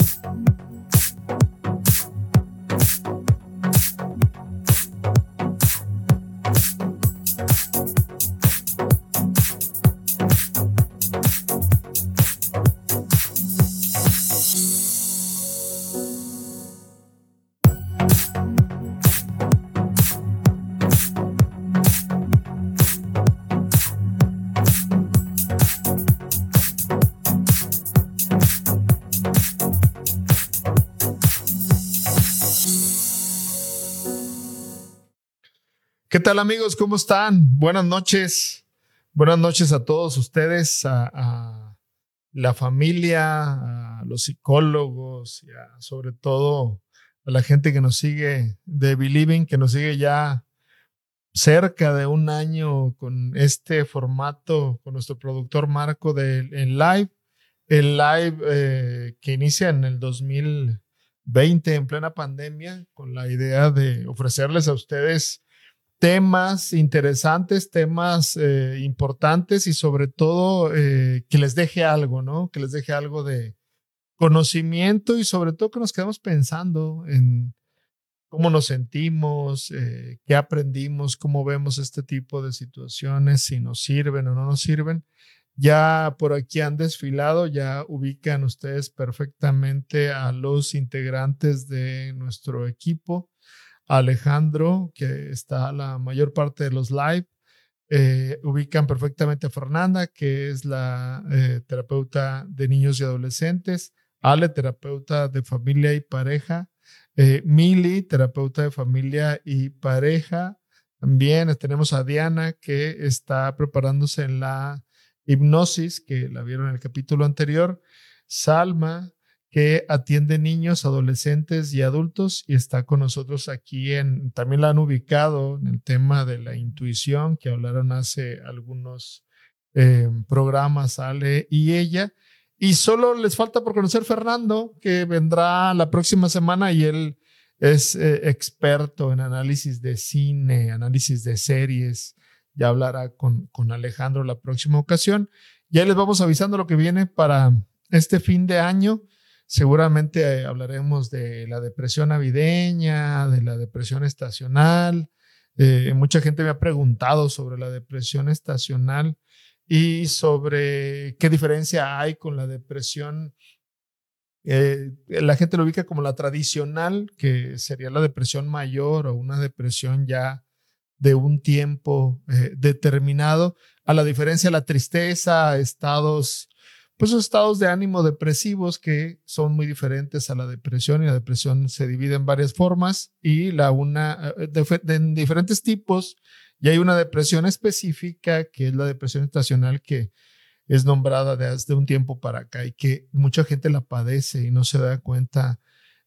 Bye. ¿Qué tal amigos? ¿Cómo están? Buenas noches. Buenas noches a todos ustedes, a, la familia, a los psicólogos y sobre todo a la gente que nos sigue de Believing, que nos sigue ya cerca de un año con este formato, con nuestro productor Marco de en live, el live eh, que inicia en el 2020 en plena pandemia, con la idea de ofrecerles a ustedes temas interesantes, temas eh, importantes y sobre todo eh, que les deje algo, ¿no? Que les deje algo de conocimiento y sobre todo que nos quedamos pensando en cómo nos sentimos, eh, qué aprendimos, cómo vemos este tipo de situaciones, si nos sirven o no nos sirven. Ya por aquí han desfilado, ya ubican ustedes perfectamente a los integrantes de nuestro equipo. Alejandro, que está la mayor parte de los live. Eh, ubican perfectamente a Fernanda, que es la eh, terapeuta de niños y adolescentes. Ale, terapeuta de familia y pareja. Eh, Mili, terapeuta de familia y pareja. También tenemos a Diana, que está preparándose en la hipnosis, que la vieron en el capítulo anterior. Salma, que atiende niños, adolescentes y adultos y está con nosotros aquí en, también la han ubicado en el tema de la intuición que hablaron hace algunos eh, programas, Ale y ella. Y solo les falta por conocer Fernando, que vendrá la próxima semana y él es eh, experto en análisis de cine, análisis de series. Ya hablará con, con Alejandro la próxima ocasión. Ya les vamos avisando lo que viene para este fin de año. Seguramente eh, hablaremos de la depresión navideña, de la depresión estacional. Eh, mucha gente me ha preguntado sobre la depresión estacional y sobre qué diferencia hay con la depresión. Eh, la gente lo ubica como la tradicional, que sería la depresión mayor o una depresión ya de un tiempo determinado, a la diferencia la tristeza, estados pues estados de ánimo depresivos que son muy diferentes a la depresión y la depresión se divide en varias formas y la una eh, en diferentes tipos y hay una depresión específica que es la depresión estacional que es nombrada desde un tiempo para acá y que mucha gente la padece y no se da cuenta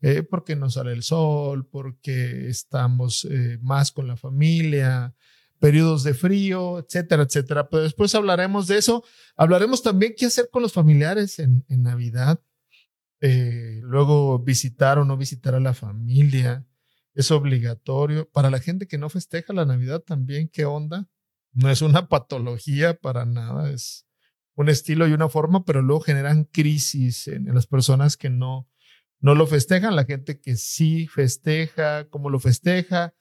eh, porque no sale el sol, porque estamos eh, más con la familia, periodos de frío, etcétera, etcétera. Pero después hablaremos de eso. Hablaremos también qué hacer con los familiares en, Navidad. Eh, luego visitar o no visitar a la familia. Es obligatorio. Para la gente que no festeja la Navidad también, ¿qué onda? No es una patología para nada, es un estilo y una forma, pero luego generan crisis en, en las personas que no, no lo festejan, la gente que sí festeja, cómo lo festeja,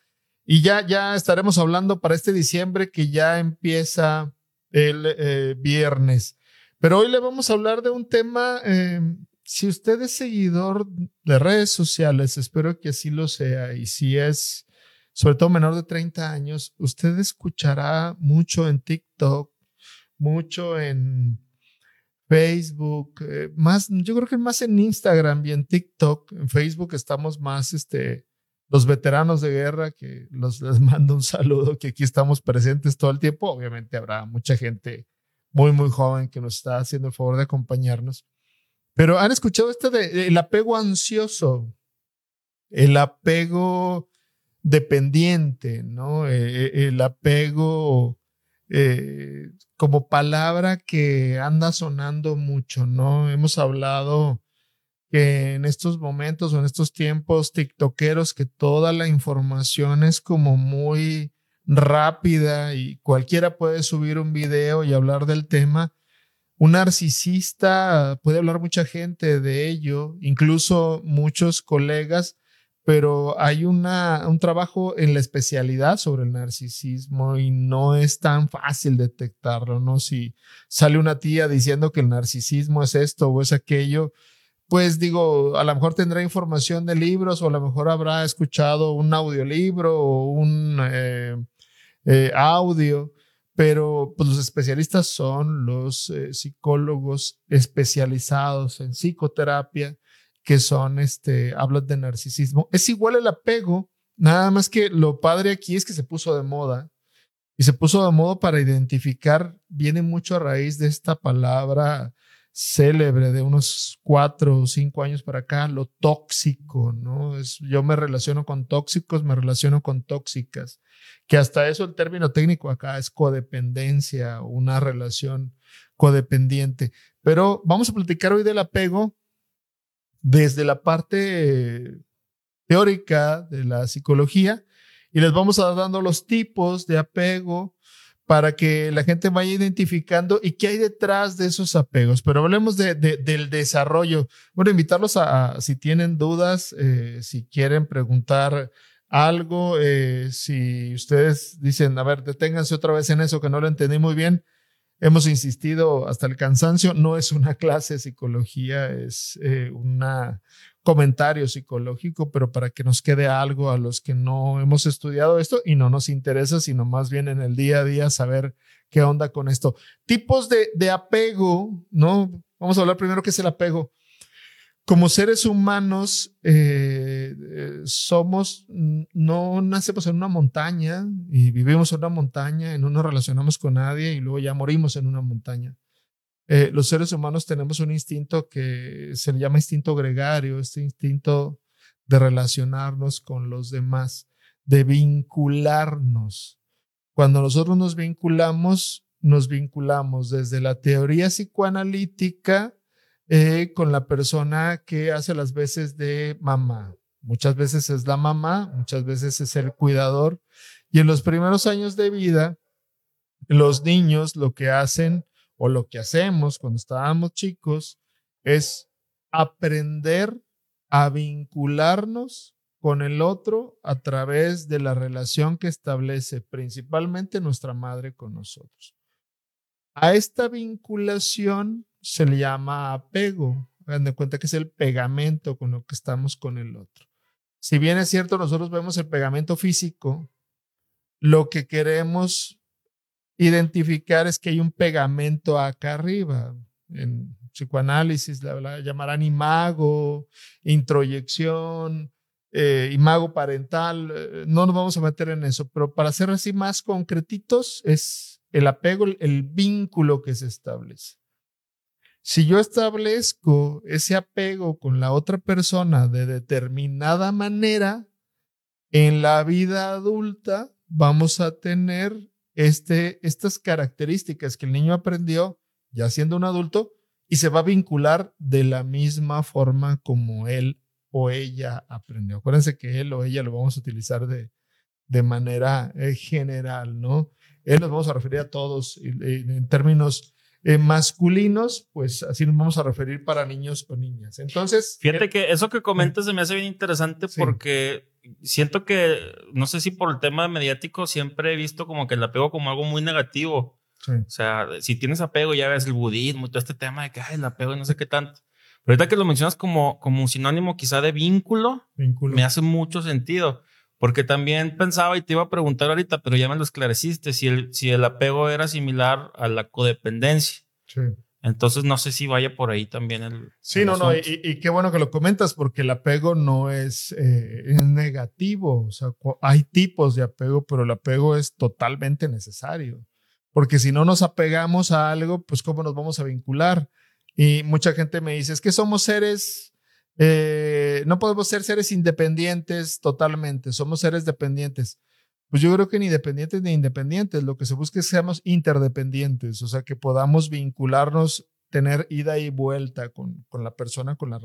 y ya, ya estaremos hablando para este diciembre que ya empieza el eh, viernes. Pero hoy le vamos a hablar de un tema, em, si usted es seguidor de redes sociales, espero que así lo sea, y si es sobre todo menor de 30 años, usted escuchará mucho en TikTok, mucho en Facebook, eh, más, yo creo que más en Instagram y en TikTok. En Facebook estamos más, este, los veteranos de guerra, que los, les mando un saludo, que aquí estamos presentes todo el tiempo. Obviamente habrá mucha gente muy, muy joven que nos está haciendo el favor de acompañarnos. Pero han escuchado este de el apego ansioso, el apego dependiente, ¿no? Eh, eh, el apego eh, como palabra que anda sonando mucho, ¿no? Hemos hablado en estos momentos o en estos tiempos tiktokeros que toda la información es como muy rápida y cualquiera puede subir un video y hablar del tema, un narcisista, puede hablar mucha gente de ello, incluso muchos colegas, pero hay una, un trabajo en la especialidad sobre el narcisismo y no es tan fácil detectarlo, ¿no? Si sale una tía diciendo que el narcisismo es esto o es aquello, pues digo, a lo mejor tendrá información de libros o a lo mejor habrá escuchado un audiolibro o un eh, eh, audio, pero pues, los especialistas son los eh, psicólogos especializados en psicoterapia que son, este, hablan de narcisismo. Es igual el apego, nada más que lo padre aquí es que se puso de moda y se puso de moda para identificar, viene mucho a raíz de esta palabra célebre de unos cuatro o cinco años para acá, lo tóxico, ¿no? Es, yo me relaciono con tóxicos, me relaciono con tóxicas, que hasta eso el término técnico acá es codependencia, una relación codependiente. Pero vamos a platicar hoy del apego desde la parte teórica de la psicología y les vamos a dar dando los tipos de apego, para que la gente vaya identificando y qué hay detrás de esos apegos. Pero hablemos de, del desarrollo. Bueno, invitarlos a, si tienen dudas, eh, si quieren preguntar algo, eh, si ustedes dicen, a ver, deténganse otra vez en eso que no lo entendí muy bien. Hemos insistido hasta el cansancio, no es una clase de psicología, es eh, una, comentario psicológico, pero para que nos quede algo a los que no hemos estudiado esto y no nos interesa, sino más bien en el día a día saber qué onda con esto. Tipos de, de apego, ¿no? Vamos a hablar primero qué es el apego. Como seres humanos, eh, somos, no nacemos en una montaña y vivimos en una montaña, y no nos relacionamos con nadie y luego ya morimos en una montaña. Eh, los seres humanos tenemos un instinto que se le llama instinto gregario, este instinto de relacionarnos con los demás, de vincularnos. Cuando nosotros nos vinculamos, nos vinculamos desde la teoría psicoanalítica eh, con la persona que hace las veces de mamá. Muchas veces es la mamá, muchas veces es el cuidador. Y en los primeros años de vida, los niños lo que hacen o lo que hacemos cuando estábamos chicos es aprender a vincularnos con el otro a través de la relación que establece principalmente nuestra madre con nosotros. A esta vinculación se le llama apego. Hagan cuenta que es el pegamento con lo que estamos con el otro. Si bien es cierto, nosotros vemos el pegamento físico, lo que queremos identificar es que hay un pegamento acá arriba. En psicoanálisis la, llamarán imago, introyección, eh, imago parental. Eh, no nos vamos a meter en eso, pero para ser así más concretitos es el apego, el vínculo que se establece. Si yo establezco ese apego con la otra persona de determinada manera, en la vida adulta vamos a tener este, estas características que el niño aprendió ya siendo un adulto y se va a vincular de la misma forma como él o ella aprendió. Acuérdense que él o ella lo vamos a utilizar de, de manera eh, general, ¿no? Él nos vamos a referir a todos en términos eh, masculinos, pues así nos vamos a referir para niños o niñas. Entonces. Fíjate que eso que comentas se me hace bien interesante porque siento que, no sé si por el tema mediático, siempre he visto como que el apego como algo muy negativo. O sea, si tienes apego, ya ves el budismo y todo este tema de que Ay, el apego y no sé qué tanto. Pero ahorita que lo mencionas como, como un sinónimo quizá de vínculo, vínculo, me hace mucho sentido. Porque también pensaba y te iba a preguntar ahorita, pero ya me lo esclareciste, si el, si el apego era similar a la codependencia. Sí. Entonces no sé si vaya por ahí también el. Sí, no, no, y, qué bueno que lo comentas porque el apego no es, eh, negativo. O sea, hay tipos de apego, pero el apego es totalmente necesario. Porque si no nos apegamos a algo, pues cómo nos vamos a vincular. Y mucha gente me dice, es que somos seres, eh, no podemos ser seres independientes totalmente, somos seres dependientes. Pues yo creo que ni dependientes ni independientes, lo que se busca es que seamos interdependientes, o sea, que podamos vincularnos, tener ida y vuelta con, con la persona con la,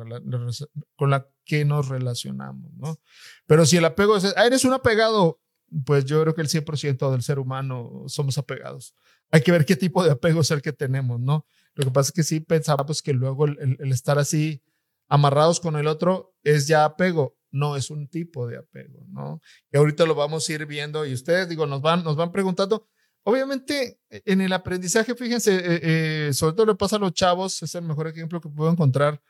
con la que nos relacionamos, ¿no? Pero si el apego es, ah, eres un apegado, pues yo creo que el 100% del ser humano somos apegados. Hay que ver qué tipo de apego es el que tenemos, ¿no? Lo que pasa es que sí pensábamos que luego el, estar así amarrados con el otro es ya apego. No es un tipo de apego, ¿no? Y ahorita lo vamos a ir viendo y ustedes, digo, nos van, nos van preguntando. Obviamente, en el aprendizaje, fíjense, eh, eh, sobre todo le pasa a los chavos, es el mejor ejemplo que puedo encontrar.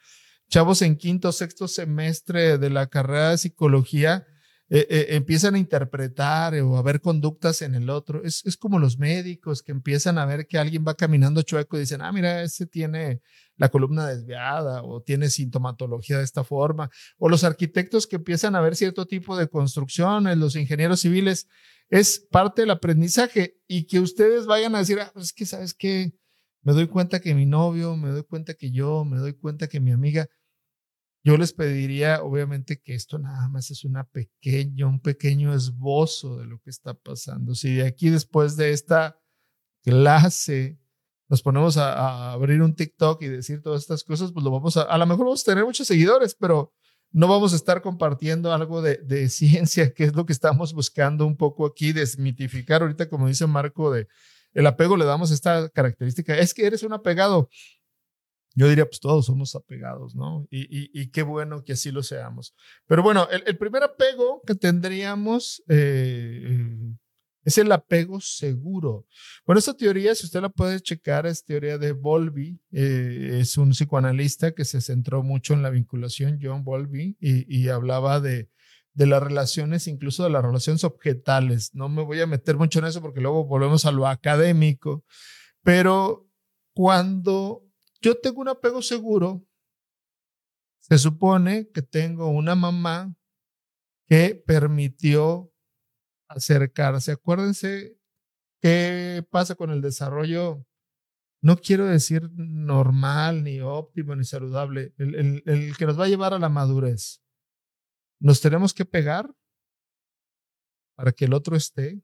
Chavos en quinto, sexto semestre de la carrera de psicología, eh, eh, empiezan a interpretar o a ver conductas en el otro. Es, es, como los médicos que empiezan a ver que alguien va caminando chueco y dicen, ah, mira, ese tiene la columna desviada o tiene sintomatología de esta forma. O los arquitectos que empiezan a ver cierto tipo de construcciones, los ingenieros civiles. Es parte del aprendizaje y que ustedes vayan a decir, ah, pues es que sabes que me doy cuenta que mi novio, me doy cuenta que yo, me doy cuenta que mi amiga, yo les pediría, obviamente, que esto nada más es una pequeña, un pequeño esbozo de lo que está pasando. Si de aquí después de esta clase nos ponemos a, abrir un TikTok y decir todas estas cosas, pues lo vamos a, a lo mejor vamos a tener muchos seguidores, pero no vamos a estar compartiendo algo de, de ciencia, que es lo que estamos buscando un poco aquí, desmitificar ahorita, como dice Marco, de el apego le damos esta característica, es que eres un apegado yo diría, pues todos somos apegados, ¿no? Y, qué bueno que así lo seamos. Pero bueno, el, primer apego que tendríamos eh, es el apego seguro. Bueno, esta teoría, si usted la puede checar, es teoría de Bowlby. Eh, es un psicoanalista que se centró mucho en la vinculación, John Bowlby, y, hablaba de, de las relaciones, incluso de las relaciones objetales. No me voy a meter mucho en eso porque luego volvemos a lo académico, pero cuando yo tengo un apego seguro. Se supone que tengo una mamá que permitió acercarse. Acuérdense qué pasa con el desarrollo, no quiero decir normal, ni óptimo, ni saludable, el, el que nos va a llevar a la madurez. Nos tenemos que pegar para que el otro esté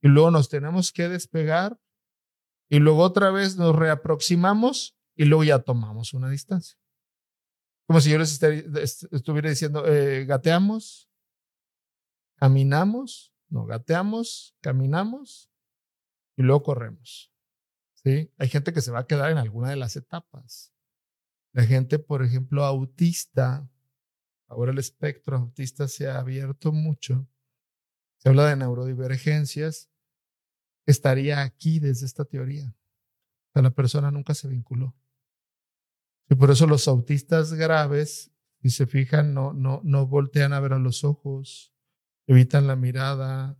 y luego nos tenemos que despegar y luego otra vez nos reaproximamos y luego ya tomamos una distancia. Como si yo les estuviera diciendo, eh, gateamos, caminamos, no, gateamos, caminamos y luego corremos. ¿Sí? Hay gente que se va a quedar en alguna de las etapas. La gente, por ejemplo, autista, ahora el espectro autista se ha abierto mucho. Se habla de neurodivergencias estaría aquí desde esta teoría. la persona nunca se vinculó. Y por eso los autistas graves, si se fijan, no, no, no voltean a ver a los ojos, evitan la mirada,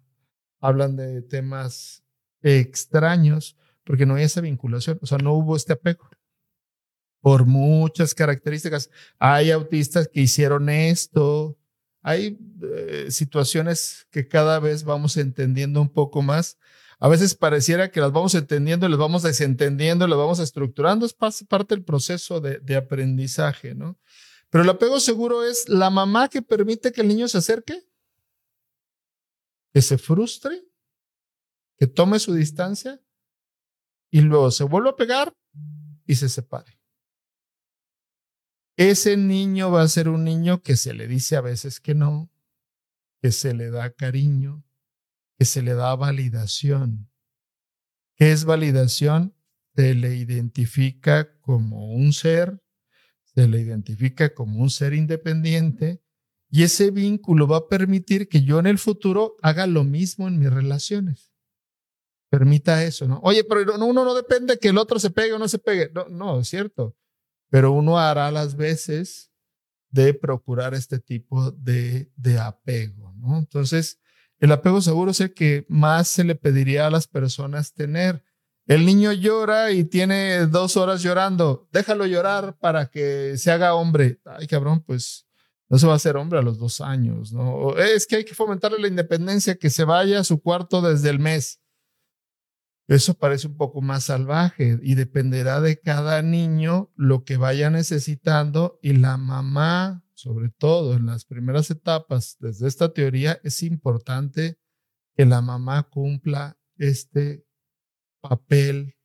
hablan de temas extraños, porque no hay esa vinculación, o sea, no hubo este apego. Por muchas características. Hay autistas que hicieron esto, hay eh, situaciones que cada vez vamos entendiendo un poco más, a veces pareciera que las vamos entendiendo, las vamos desentendiendo, las vamos estructurando, es parte del proceso de, de aprendizaje, ¿no? Pero el apego seguro es la mamá que permite que el niño se acerque, que se frustre, que tome su distancia y luego se vuelve a pegar y se separe. Ese niño va a ser un niño que se le dice a veces que no, que se le da cariño, que se le da validación. ¿Qué es validación? Se le identifica como un ser, se le identifica como un ser independiente y ese vínculo va a permitir que yo en el futuro haga lo mismo en mis relaciones. Permita eso, ¿no? Oye, pero uno no depende que el otro se pegue o no se pegue. No, no, es cierto. Pero uno hará las veces de procurar este tipo de, de apego, ¿no? Entonces, el apego seguro es el que más se le pediría a las personas tener. El niño llora y tiene dos horas llorando. Déjalo llorar para que se haga hombre. Ay, cabrón, pues no se va a hacer hombre a los dos años, ¿no? Es que hay que fomentarle la independencia, que se vaya a su cuarto desde el mes. Eso parece un poco más salvaje y dependerá de cada niño lo que vaya necesitando y la mamá sobre todo en las primeras etapas, desde esta teoría, es importante que la mamá cumpla este papel.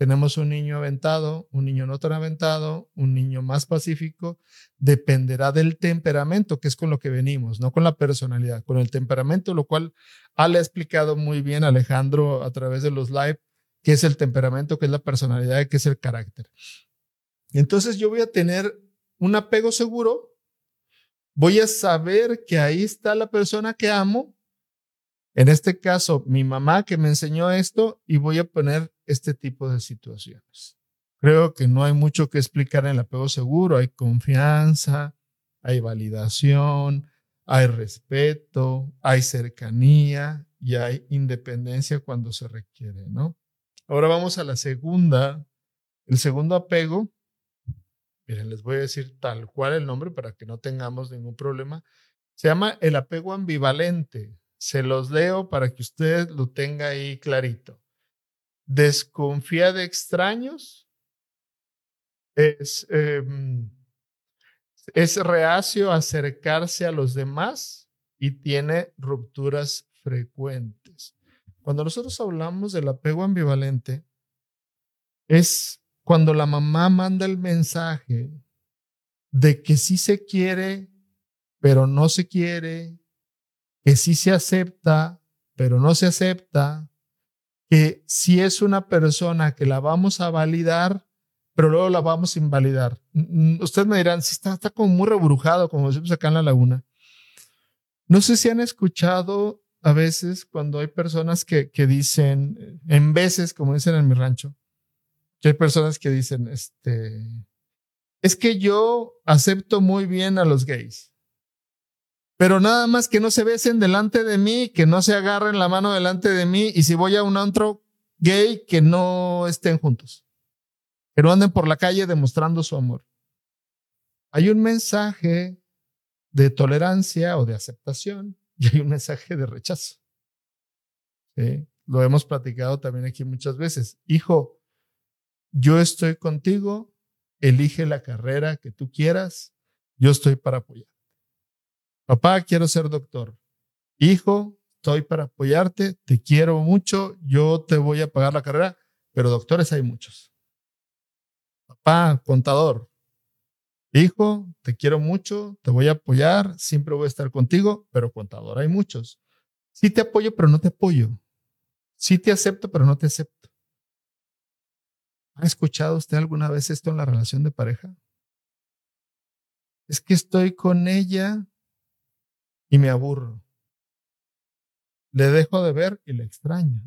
Tenemos un niño aventado, un niño no tan aventado, un niño más pacífico, dependerá del temperamento, que es con lo que venimos, no con la personalidad, con el temperamento, lo cual ha explicado muy bien Alejandro a través de los live, qué es el temperamento, qué es la personalidad, qué es el carácter. Entonces yo voy a tener un apego seguro, voy a saber que ahí está la persona que amo, en este caso mi mamá que me enseñó esto, y voy a poner este tipo de situaciones. Creo que no hay mucho que explicar en el apego seguro, hay confianza, hay validación, hay respeto, hay cercanía y hay independencia cuando se requiere, ¿no? Ahora vamos a la segunda, el segundo apego. Miren, les voy a decir tal cual el nombre para que no tengamos ningún problema. Se llama el apego ambivalente. Se los leo para que usted lo tenga ahí clarito. Desconfía de extraños. Es, em, es reacio a acercarse a los demás y tiene rupturas frecuentes. Cuando nosotros hablamos del apego ambivalente, es cuando la mamá manda el mensaje de que sí se quiere, pero no se quiere, que sí se acepta, pero no se acepta, que si es una persona que la vamos a validar, pero luego la vamos a invalidar. Ustedes me dirán, si está, está como muy rebrujado, como decimos acá en la laguna. No sé si han escuchado a veces cuando hay personas que, que dicen, en veces, como dicen en mi rancho, que hay personas que dicen, este, es que yo acepto muy bien a los gays, pero nada más que no se besen delante de mí, que no se agarren la mano delante de mí, y si voy a un antro gay, que no estén juntos, que no anden por la calle demostrando su amor. Hay un mensaje de tolerancia o de aceptación y hay un mensaje de rechazo. Lo hemos platicado también aquí muchas veces. Hijo, yo estoy contigo, elige la carrera que tú quieras, yo estoy para apoyar. Papá, quiero ser doctor. Hijo, estoy para apoyarte, te quiero mucho, yo te voy a pagar la carrera, pero doctores hay muchos. Papá, contador, Hijo, te quiero mucho, te voy a apoyar, siempre voy a estar contigo, pero contador hay muchos. Sí te apoyo, pero no te apoyo. Sí te acepto, pero no te acepto. ¿Ha escuchado usted alguna vez esto en la relación de pareja? Es que estoy con ella y me aburro. Le dejo de ver y le extraño.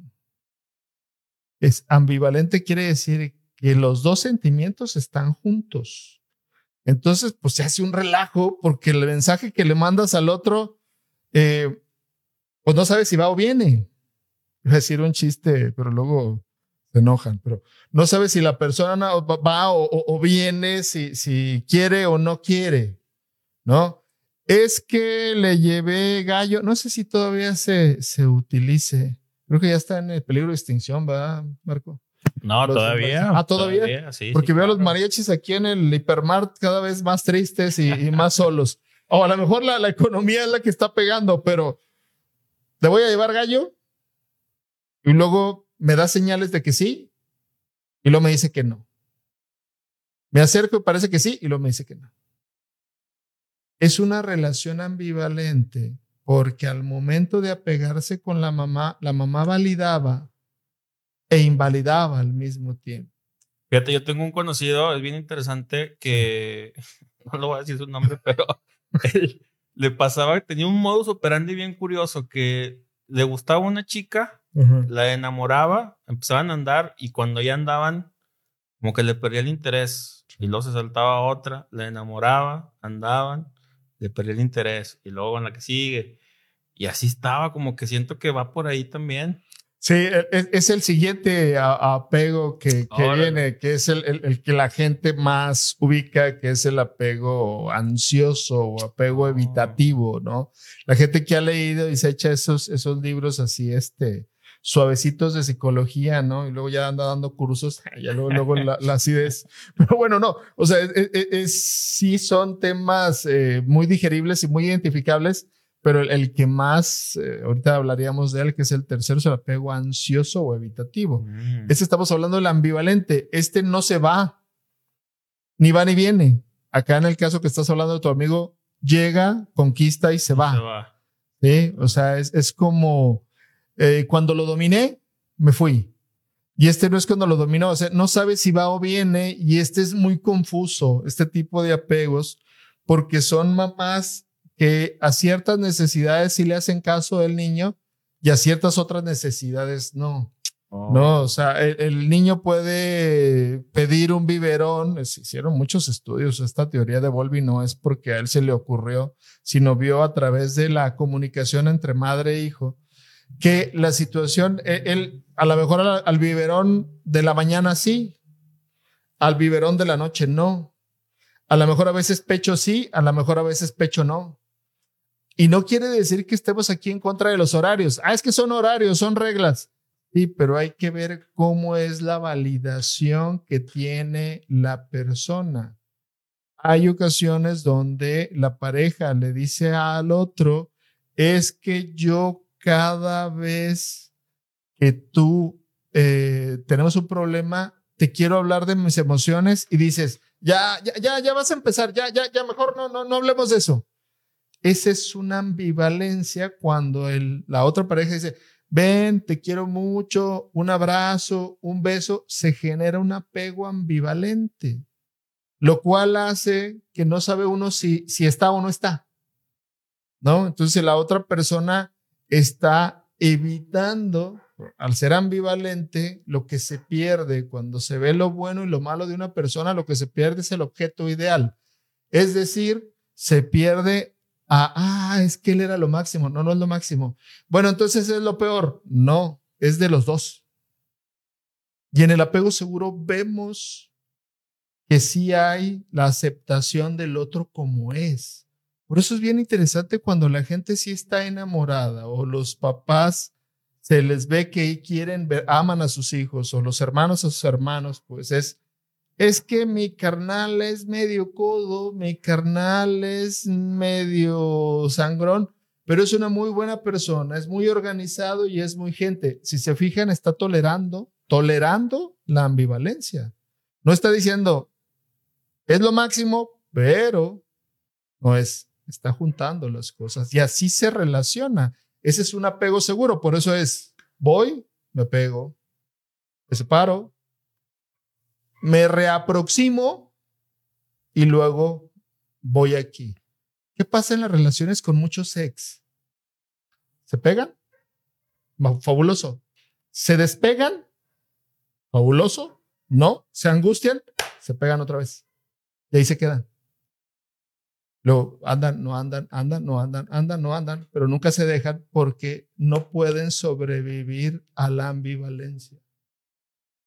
Es ambivalente quiere decir que los dos sentimientos están juntos. Entonces, pues se hace un relajo porque el mensaje que le mandas al otro, eh, pues no sabes si va o viene. A decir un chiste, pero luego se enojan, pero no sabes si la persona va o, viene, si, si quiere o no quiere, ¿no? Es que le llevé gallo, no sé si todavía se, se utilice, creo que ya está en el peligro de extinción, ¿verdad, Marco? No, todavía. Ah, todavía. Porque veo a los mariachis aquí en el hipermart cada vez más tristes y, más solos. O a lo mejor la, la, economía es la que está pegando, pero te voy a llevar gallo y luego me da señales de que sí y luego me dice que no. Me acerco y parece que sí y luego me dice que no. Es una relación ambivalente porque al momento de apegarse con la mamá, la mamá validaba e invalidaba al mismo tiempo. Fíjate, yo tengo un conocido, es bien interesante, que no lo voy a decir su nombre, pero él, le pasaba, tenía un modus operandi bien curioso, que le gustaba una chica, la enamoraba, empezaban a andar y cuando ya andaban, como que le perdía el interés y luego se saltaba otra, la enamoraba, andaban, le perdía el interés y luego en la que sigue. Y así estaba, como que siento que va por ahí también. Sí, e, e, es, el siguiente apego que, viene, que es el, que la gente más ubica, que es el apego ansioso o apego oh. evitativo, ¿no? La gente que ha leído y se echa esos, esos libros así, este, suavecitos de psicología, ¿no? Y luego ya anda dando cursos, ya luego, luego la, acidez. Pero bueno, no, o sea, es, sí son temas eh, muy digeribles y muy identificables pero el, que más, eh, ahorita hablaríamos de él, que es el tercero, es el apego ansioso o evitativo. Mm. Este estamos hablando del ambivalente. Este no se va, ni va ni viene. Acá en el caso que estás hablando de tu amigo, llega, conquista y se va. Sí, o sea, es, es como eh, cuando lo dominé, me fui. Y este no es cuando lo dominó, o sea, no sabe si va o viene y este es muy confuso, este tipo de apegos, porque son mamás que a ciertas necesidades sí le hacen caso del niño y a ciertas otras necesidades no. No, oh. o sea, el, niño puede pedir un biberón. Se hicieron muchos estudios. Esta teoría de Volvi no es porque a él se le ocurrió, sino vio a través de la comunicación entre madre e hijo que la situación, e, él, a lo mejor al, biberón de la mañana sí, al biberón de la noche no. A lo mejor a veces pecho sí, a lo mejor a veces pecho no. Y no quiere decir que estemos aquí en contra de los horarios. Ah, es que son horarios, son reglas. Sí, pero hay que ver cómo es la validación que tiene la persona. Hay ocasiones donde la pareja le dice al otro, es que yo cada vez que tú eh, tenemos un problema, te quiero hablar de mis emociones y dices, ya, ya, ya, ya vas a empezar, ya, ya, ya, mejor no, no, no hablemos de eso. Esa es una ambivalencia cuando el, la otra pareja dice, ven, te quiero mucho, un abrazo, un beso, se genera un apego ambivalente, lo cual hace que no sabe uno si, si está o no está. ¿No? Entonces la otra persona está evitando, al ser ambivalente, lo que se pierde cuando se ve lo bueno y lo malo de una persona, lo que se pierde es el objeto ideal. Es decir, se pierde ah, es que él era lo máximo. No, no es lo máximo. Bueno, entonces es lo peor. No, es de los dos. Y en el apego seguro vemos que sí hay la aceptación del otro como es. Por eso es bien interesante cuando la gente sí está enamorada o los papás se les ve que quieren ver, aman a sus hijos o los hermanos a sus hermanos, pues es es que mi carnal es medio codo, mi carnal es medio sangrón, pero es una muy buena persona, es muy organizado y es muy gente. Si se fijan, está tolerando, tolerando la ambivalencia. No está diciendo, es lo máximo, pero no es, está juntando las cosas y así se relaciona. Ese es un apego seguro, por eso es, voy, me pego, me separo, me reaproximo y luego voy aquí. ¿Qué pasa en las relaciones con muchos ex? ¿Se pegan? Fabuloso. ¿Se despegan? Fabuloso. ¿No? ¿Se angustian? Se pegan otra vez. Y ahí se quedan. Luego andan, no andan, andan, no andan, andan, no andan, pero nunca se dejan porque no pueden sobrevivir a la ambivalencia.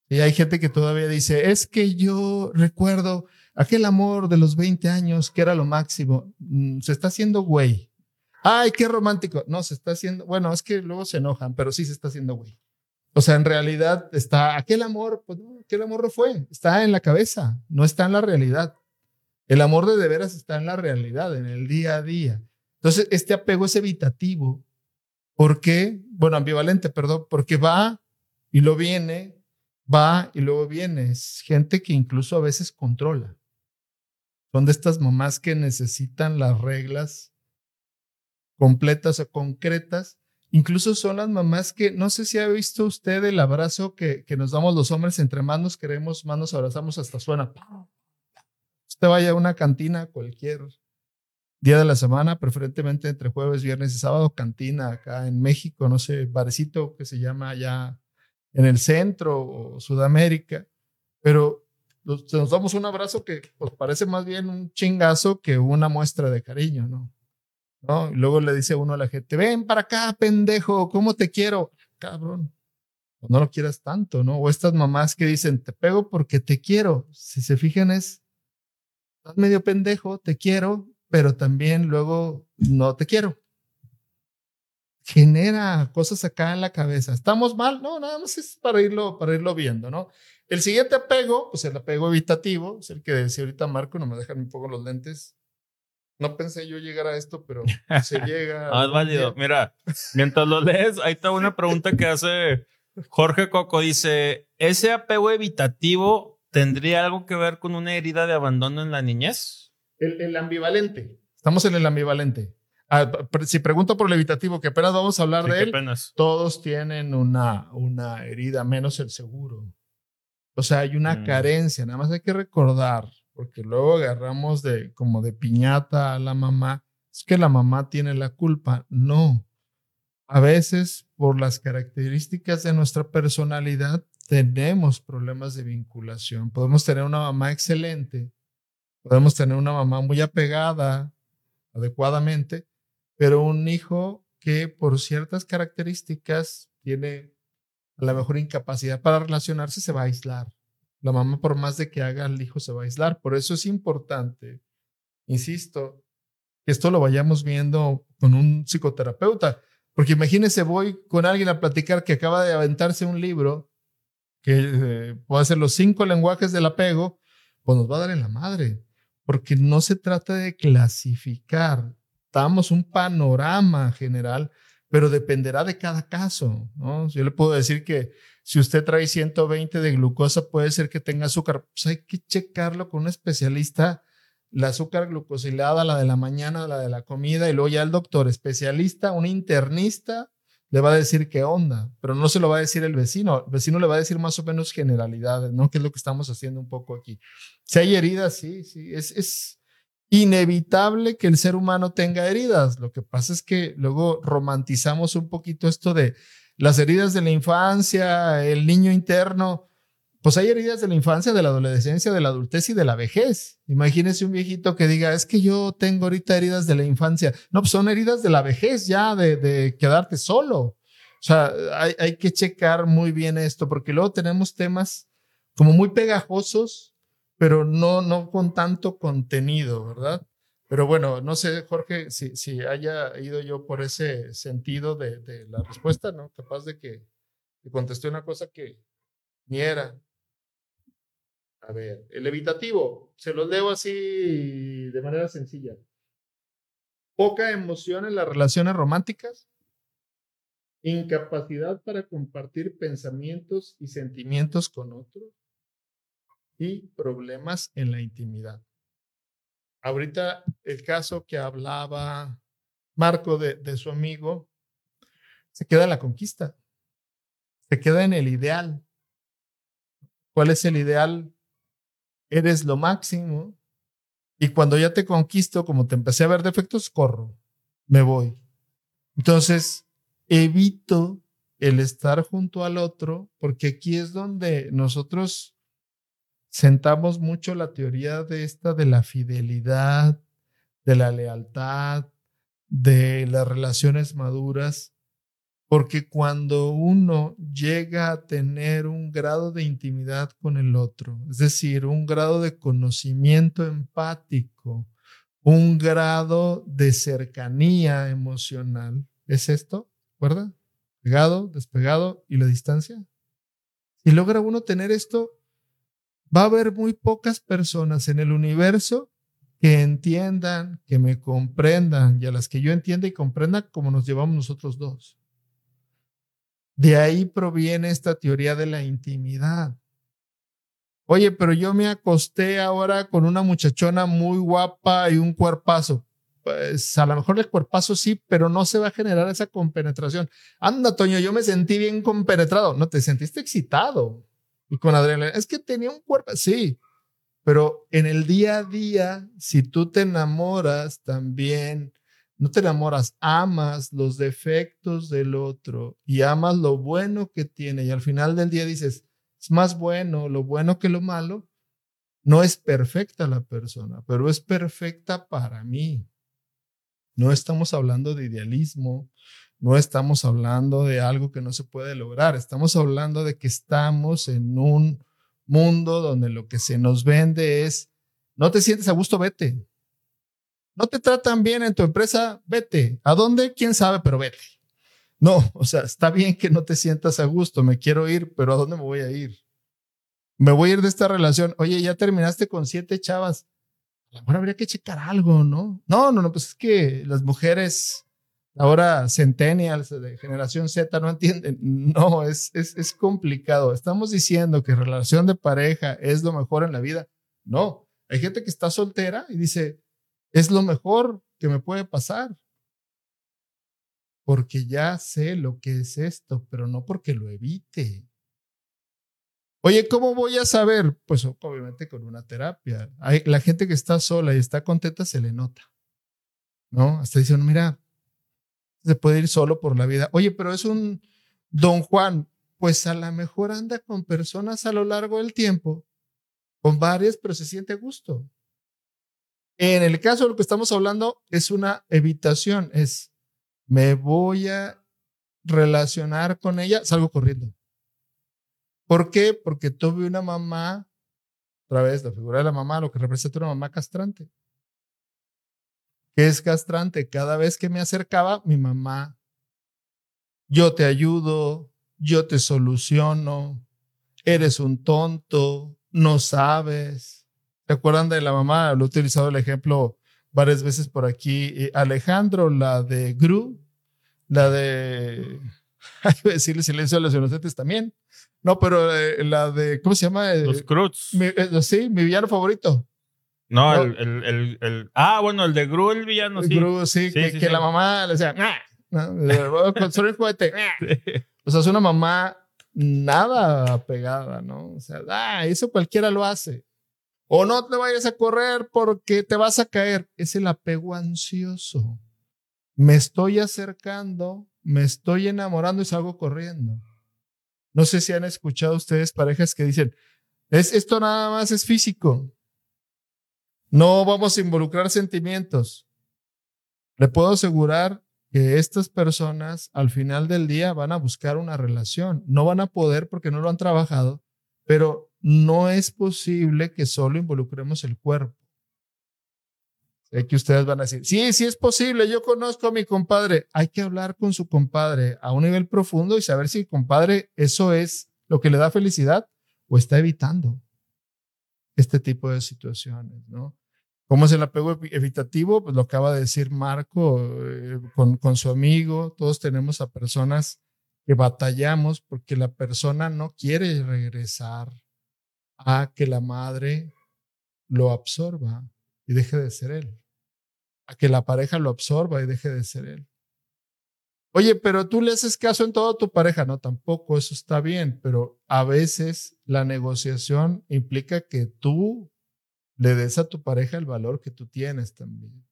Y hay gente que todavía dice, es que yo recuerdo aquel amor de los 20 años que era lo máximo. Mm, se está haciendo güey. Ay, qué romántico. No, se está haciendo, bueno, es que luego se enojan, pero sí se está haciendo güey. O sea, en realidad está, aquel amor, pues no, aquel amor no fue, está en la cabeza, no está en la realidad. El amor de de veras está en la realidad, en el día a día. Entonces, este apego es evitativo. ¿Por qué? Bueno, ambivalente, perdón, porque va y lo viene va y luego viene. Es gente que incluso a veces controla. Son de estas mamás que necesitan las reglas completas o concretas. Incluso son las mamás que, no sé si ha visto usted el abrazo que, que nos damos los hombres, entre más nos queremos, más nos abrazamos, hasta suena. Usted vaya a una cantina cualquier día de la semana, preferentemente entre jueves, viernes y sábado, cantina acá en México, no sé, barecito que se llama ya en el centro o Sudamérica, pero nos damos un abrazo que pues, parece más bien un chingazo que una muestra de cariño, ¿no? ¿no? Y luego le dice uno a la gente, ven para acá, pendejo, ¿cómo te quiero? Cabrón, pues, no lo quieras tanto, ¿no? O estas mamás que dicen, te pego porque te quiero. Si se fijan es, estás medio pendejo, te quiero, pero también luego no te quiero genera cosas acá en la cabeza. ¿Estamos mal? No, nada más es para irlo, para irlo viendo, ¿no? El siguiente apego, pues el apego evitativo, es el que decía ahorita Marco, no me dejan un poco los lentes. No pensé yo llegar a esto, pero se llega. ah, es válido. Mira, mientras lo lees, ahí está una pregunta que hace Jorge Coco. Dice, ¿ese apego evitativo tendría algo que ver con una herida de abandono en la niñez? El, el ambivalente. Estamos en el ambivalente. Ah, si pregunto por el evitativo, que apenas vamos a hablar de él, todos tienen una, una herida, menos el seguro. O sea, hay una mm. carencia, nada más hay que recordar, porque luego agarramos de como de piñata a la mamá, es que la mamá tiene la culpa. No. A veces, por las características de nuestra personalidad, tenemos problemas de vinculación. Podemos tener una mamá excelente, podemos tener una mamá muy apegada adecuadamente, pero un hijo que por ciertas características tiene a la mejor incapacidad para relacionarse se va a aislar. La mamá, por más de que haga, el hijo se va a aislar. Por eso es importante, insisto, que esto lo vayamos viendo con un psicoterapeuta. Porque imagínese, voy con alguien a platicar que acaba de aventarse un libro que eh, puede ser los cinco lenguajes del apego, pues nos va a dar en la madre. Porque no se trata de clasificar, damos un panorama general, pero dependerá de cada caso, ¿no? Yo le puedo decir que si usted trae 120 de glucosa, puede ser que tenga azúcar. Pues hay que checarlo con un especialista, la azúcar glucosilada, la de la mañana, la de la comida, y luego ya el doctor especialista, un internista, le va a decir qué onda, pero no se lo va a decir el vecino. El vecino le va a decir más o menos generalidades, ¿no? Que es lo que estamos haciendo un poco aquí. Si hay heridas, sí, sí, es, es inevitable que el ser humano tenga heridas. Lo que pasa es que luego romantizamos un poquito esto de las heridas de la infancia, el niño interno. Pues hay heridas de la infancia, de la adolescencia, de la adultez y de la vejez. Imagínese un viejito que diga, es que yo tengo ahorita heridas de la infancia. No, pues son heridas de la vejez ya, de, quedarte solo. O sea, hay, que checar muy bien esto, porque luego tenemos temas como muy pegajosos pero no, no con tanto contenido, ¿verdad? Pero bueno, no sé, Jorge, si, si haya ido yo por ese sentido de, de la respuesta, ¿no? Capaz de que, que contesté una cosa que ni era. A ver, el evitativo, se los leo así de manera sencilla. Poca emoción en las relaciones románticas, incapacidad para compartir pensamientos y sentimientos con otros, y problemas en la intimidad. Ahorita el caso que hablaba Marco de, de su amigo, se queda en la conquista, se queda en el ideal. ¿Cuál es el ideal? Eres lo máximo y cuando ya te conquisto, como te empecé a ver defectos, corro, me voy. Entonces, evito el estar junto al otro, porque aquí es donde nosotros sentamos mucho la teoría de esta de la fidelidad, de la lealtad, de las relaciones maduras, porque cuando uno llega a tener un grado de intimidad con el otro, es decir, un grado de conocimiento empático, un grado de cercanía emocional, ¿es esto? ¿Verdad? Pegado, despegado y la distancia. Si logra uno tener esto, va a haber muy pocas personas en el universo que entiendan, que me comprendan y a las que yo entienda y comprenda como nos llevamos nosotros dos. De ahí proviene esta teoría de la intimidad. Oye, pero yo me acosté ahora con una muchachona muy guapa y un cuerpazo. Pues a lo mejor el cuerpazo sí, pero no se va a generar esa compenetración. Anda, Toño, yo me sentí bien compenetrado. No, te sentiste excitado. Y con adrenalina, es que tenía un cuerpo, sí, pero en el día a día, si tú te enamoras también, no te enamoras, amas los defectos del otro y amas lo bueno que tiene y al final del día dices, es más bueno lo bueno que lo malo, no es perfecta la persona, pero es perfecta para mí. No estamos hablando de idealismo, no estamos hablando de algo que no se puede lograr, estamos hablando de que estamos en un mundo donde lo que se nos vende es, no te sientes a gusto, vete. No te tratan bien en tu empresa, vete. ¿A dónde? ¿Quién sabe? Pero vete. No, o sea, está bien que no te sientas a gusto, me quiero ir, pero ¿a dónde me voy a ir? Me voy a ir de esta relación. Oye, ya terminaste con siete chavas. A lo mejor habría que checar algo, ¿no? No, no, no, pues es que las mujeres ahora centennials de generación Z no entienden. No, es, es, es complicado. Estamos diciendo que relación de pareja es lo mejor en la vida. No, hay gente que está soltera y dice, es lo mejor que me puede pasar. porque ya sé lo que es esto, pero no porque lo evite. Oye, ¿cómo voy a saber? Pues obviamente con una terapia. Hay, la gente que está sola y está contenta se le nota. ¿No? Hasta dicen, mira, se puede ir solo por la vida. Oye, pero es un don Juan. Pues a lo mejor anda con personas a lo largo del tiempo, con varias, pero se siente a gusto. En el caso de lo que estamos hablando, es una evitación, es me voy a relacionar con ella, salgo corriendo. ¿Por qué? Porque tuve una mamá, otra vez la figura de la mamá, lo que representa una mamá castrante. ¿Qué es castrante? Cada vez que me acercaba, mi mamá, yo te ayudo, yo te soluciono, eres un tonto, no sabes. ¿Se acuerdan de la mamá? Lo he utilizado el ejemplo varias veces por aquí. Eh, Alejandro, la de Gru, la de, hay que decirle silencio a los inocentes también. No, pero eh, la de, ¿cómo se llama? Los Cruz. Eh, sí, mi villano favorito. No, El, el, el, Ah, bueno, el de Gru, el villano, sí. Gru, sí, que, la mamá le decía, ¿no? con solo el juguete. o sea, es una mamá nada apegada, ¿no? O sea, ah, eso cualquiera lo hace. O no te vayas a correr porque te vas a caer. Es el apego ansioso. Me estoy acercando, me estoy enamorando y salgo corriendo. No sé si han escuchado ustedes parejas que dicen, es, esto nada más es físico. No vamos a involucrar sentimientos. Le puedo asegurar que estas personas al final del día van a buscar una relación. No van a poder porque no lo han trabajado, pero no es posible que solo involucremos el cuerpo. Sé que ustedes van a decir, sí, sí es posible, yo conozco a mi compadre. Hay que hablar con su compadre a un nivel profundo y saber si compadre eso es lo que le da felicidad o está evitando este tipo de situaciones, ¿no? ¿Cómo es el apego evitativo? Pues lo acaba de decir Marco eh, con, con su amigo. Todos tenemos a personas que batallamos porque la persona no quiere regresar a que la madre lo absorba y deje de ser él. A que la pareja lo absorba y deje de ser él. Oye, pero tú le haces caso en todo a tu pareja. No, tampoco, eso está bien, pero a veces la negociación implica que tú le des a tu pareja el valor que tú tienes también.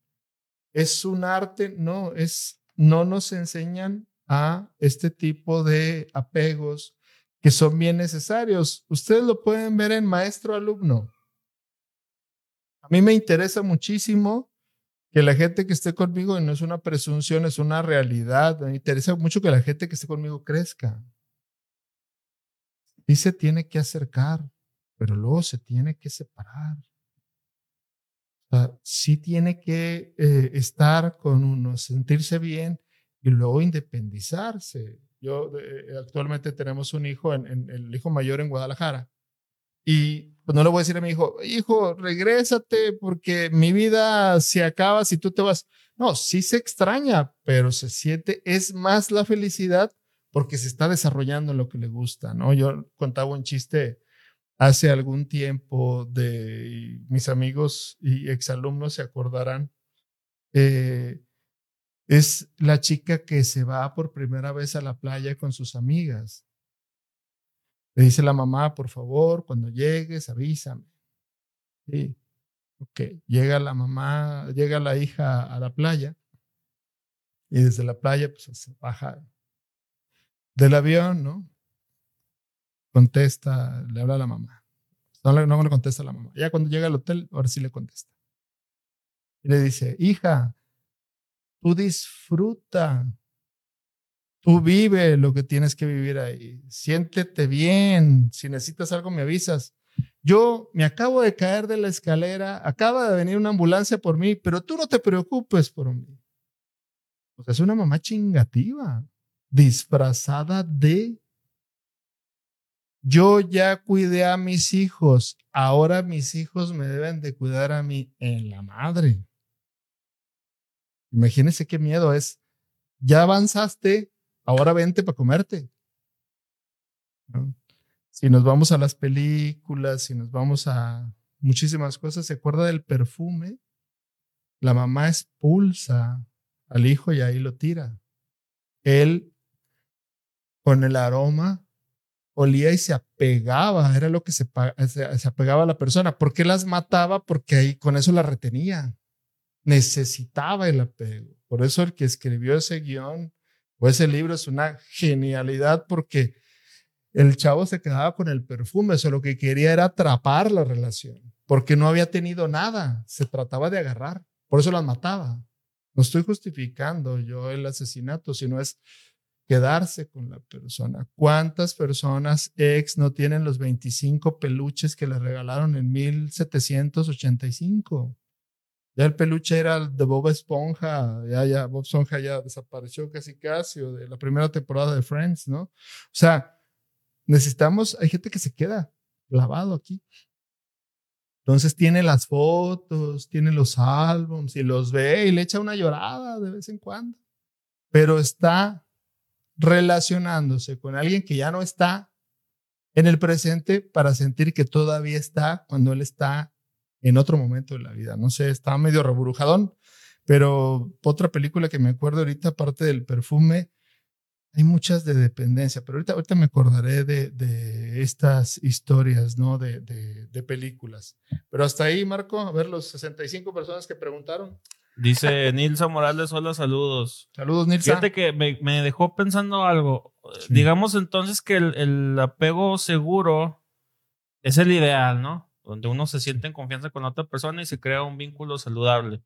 ¿Es un arte? No, es, no nos enseñan a este tipo de apegos que son bien necesarios. Ustedes lo pueden ver en maestro-alumno. A mí me interesa muchísimo que la gente que esté conmigo, y no es una presunción, es una realidad, me interesa mucho que la gente que esté conmigo crezca. Y se tiene que acercar, pero luego se tiene que separar sí tiene que eh, estar con uno, sentirse bien y luego independizarse. Yo eh, actualmente tenemos un hijo, en, el hijo mayor en Guadalajara, y pues no le voy a decir a mi hijo, hijo, regrésate porque mi vida se acaba si tú te vas. No, sí se extraña, pero se siente, es más la felicidad porque se está desarrollando lo que le gusta, ¿no? Yo contaba un chiste hace algún tiempo de mis amigos y exalumnos se acordarán, eh, es la chica que se va por primera vez a la playa con sus amigas. Le dice la mamá, por favor, cuando llegues, avísame. Sí, ok. Llega la mamá, llega la hija a la playa y desde la playa pues se baja del avión, ¿no? contesta, le habla a la mamá. No le, no le contesta a la mamá. Ya cuando llega al hotel, ahora sí le contesta. Y le dice, hija, tú disfruta, tú vive lo que tienes que vivir ahí, siéntete bien, si necesitas algo me avisas. Yo me acabo de caer de la escalera, acaba de venir una ambulancia por mí, pero tú no te preocupes por mí. O sea, es una mamá chingativa, disfrazada de yo ya cuidé a mis hijos, ahora mis hijos me deben de cuidar a mí en la madre. Imagínense qué miedo es. Ya avanzaste, ahora vente para comerte. Si nos vamos a las películas, si nos vamos a muchísimas cosas, ¿se acuerda del perfume? La mamá expulsa al hijo y ahí lo tira. él con el aroma olía y se apegaba, era lo que se, se, apegaba a la persona. ¿Por qué las mataba? Porque ahí con eso la retenía. Necesitaba el apego. Por eso el que escribió ese guion o ese libro es una genialidad porque el chavo se quedaba con el perfume, eso lo que quería era atrapar la relación, porque no había tenido nada, se trataba de agarrar, por eso las mataba. No estoy justificando yo el asesinato, sino es quedarse con la persona. ¿Cuántas personas ex no tienen los 25 peluches que le regalaron en 1785? Ya el peluche era de Bob Esponja, ya, ya, Bob Esponja ya desapareció casi casi, o de la primera temporada de Friends, ¿no? O sea, necesitamos, hay gente que se queda clavado aquí. Entonces tiene las fotos, tiene los álbums y los ve y le echa una llorada de vez en cuando, pero está relacionándose con alguien que ya no está en el presente para sentir que todavía está cuando él está en otro momento de la vida. No sé, estaba medio reburujadón, pero otra película que me acuerdo ahorita, aparte del perfume, hay muchas de dependencia, pero ahorita, ahorita me acordaré de, de estas historias, ¿no? De, de, películas. Pero hasta ahí, Marco, a ver los 65 personas que preguntaron. Dice Nilsa Morales, hola, saludos. Saludos, Nilsa. Fíjate que me, me dejó pensando algo. Digamos entonces que el, el, apego seguro es el ideal, ¿no? Donde uno se siente en confianza con otra persona y se crea un vínculo saludable.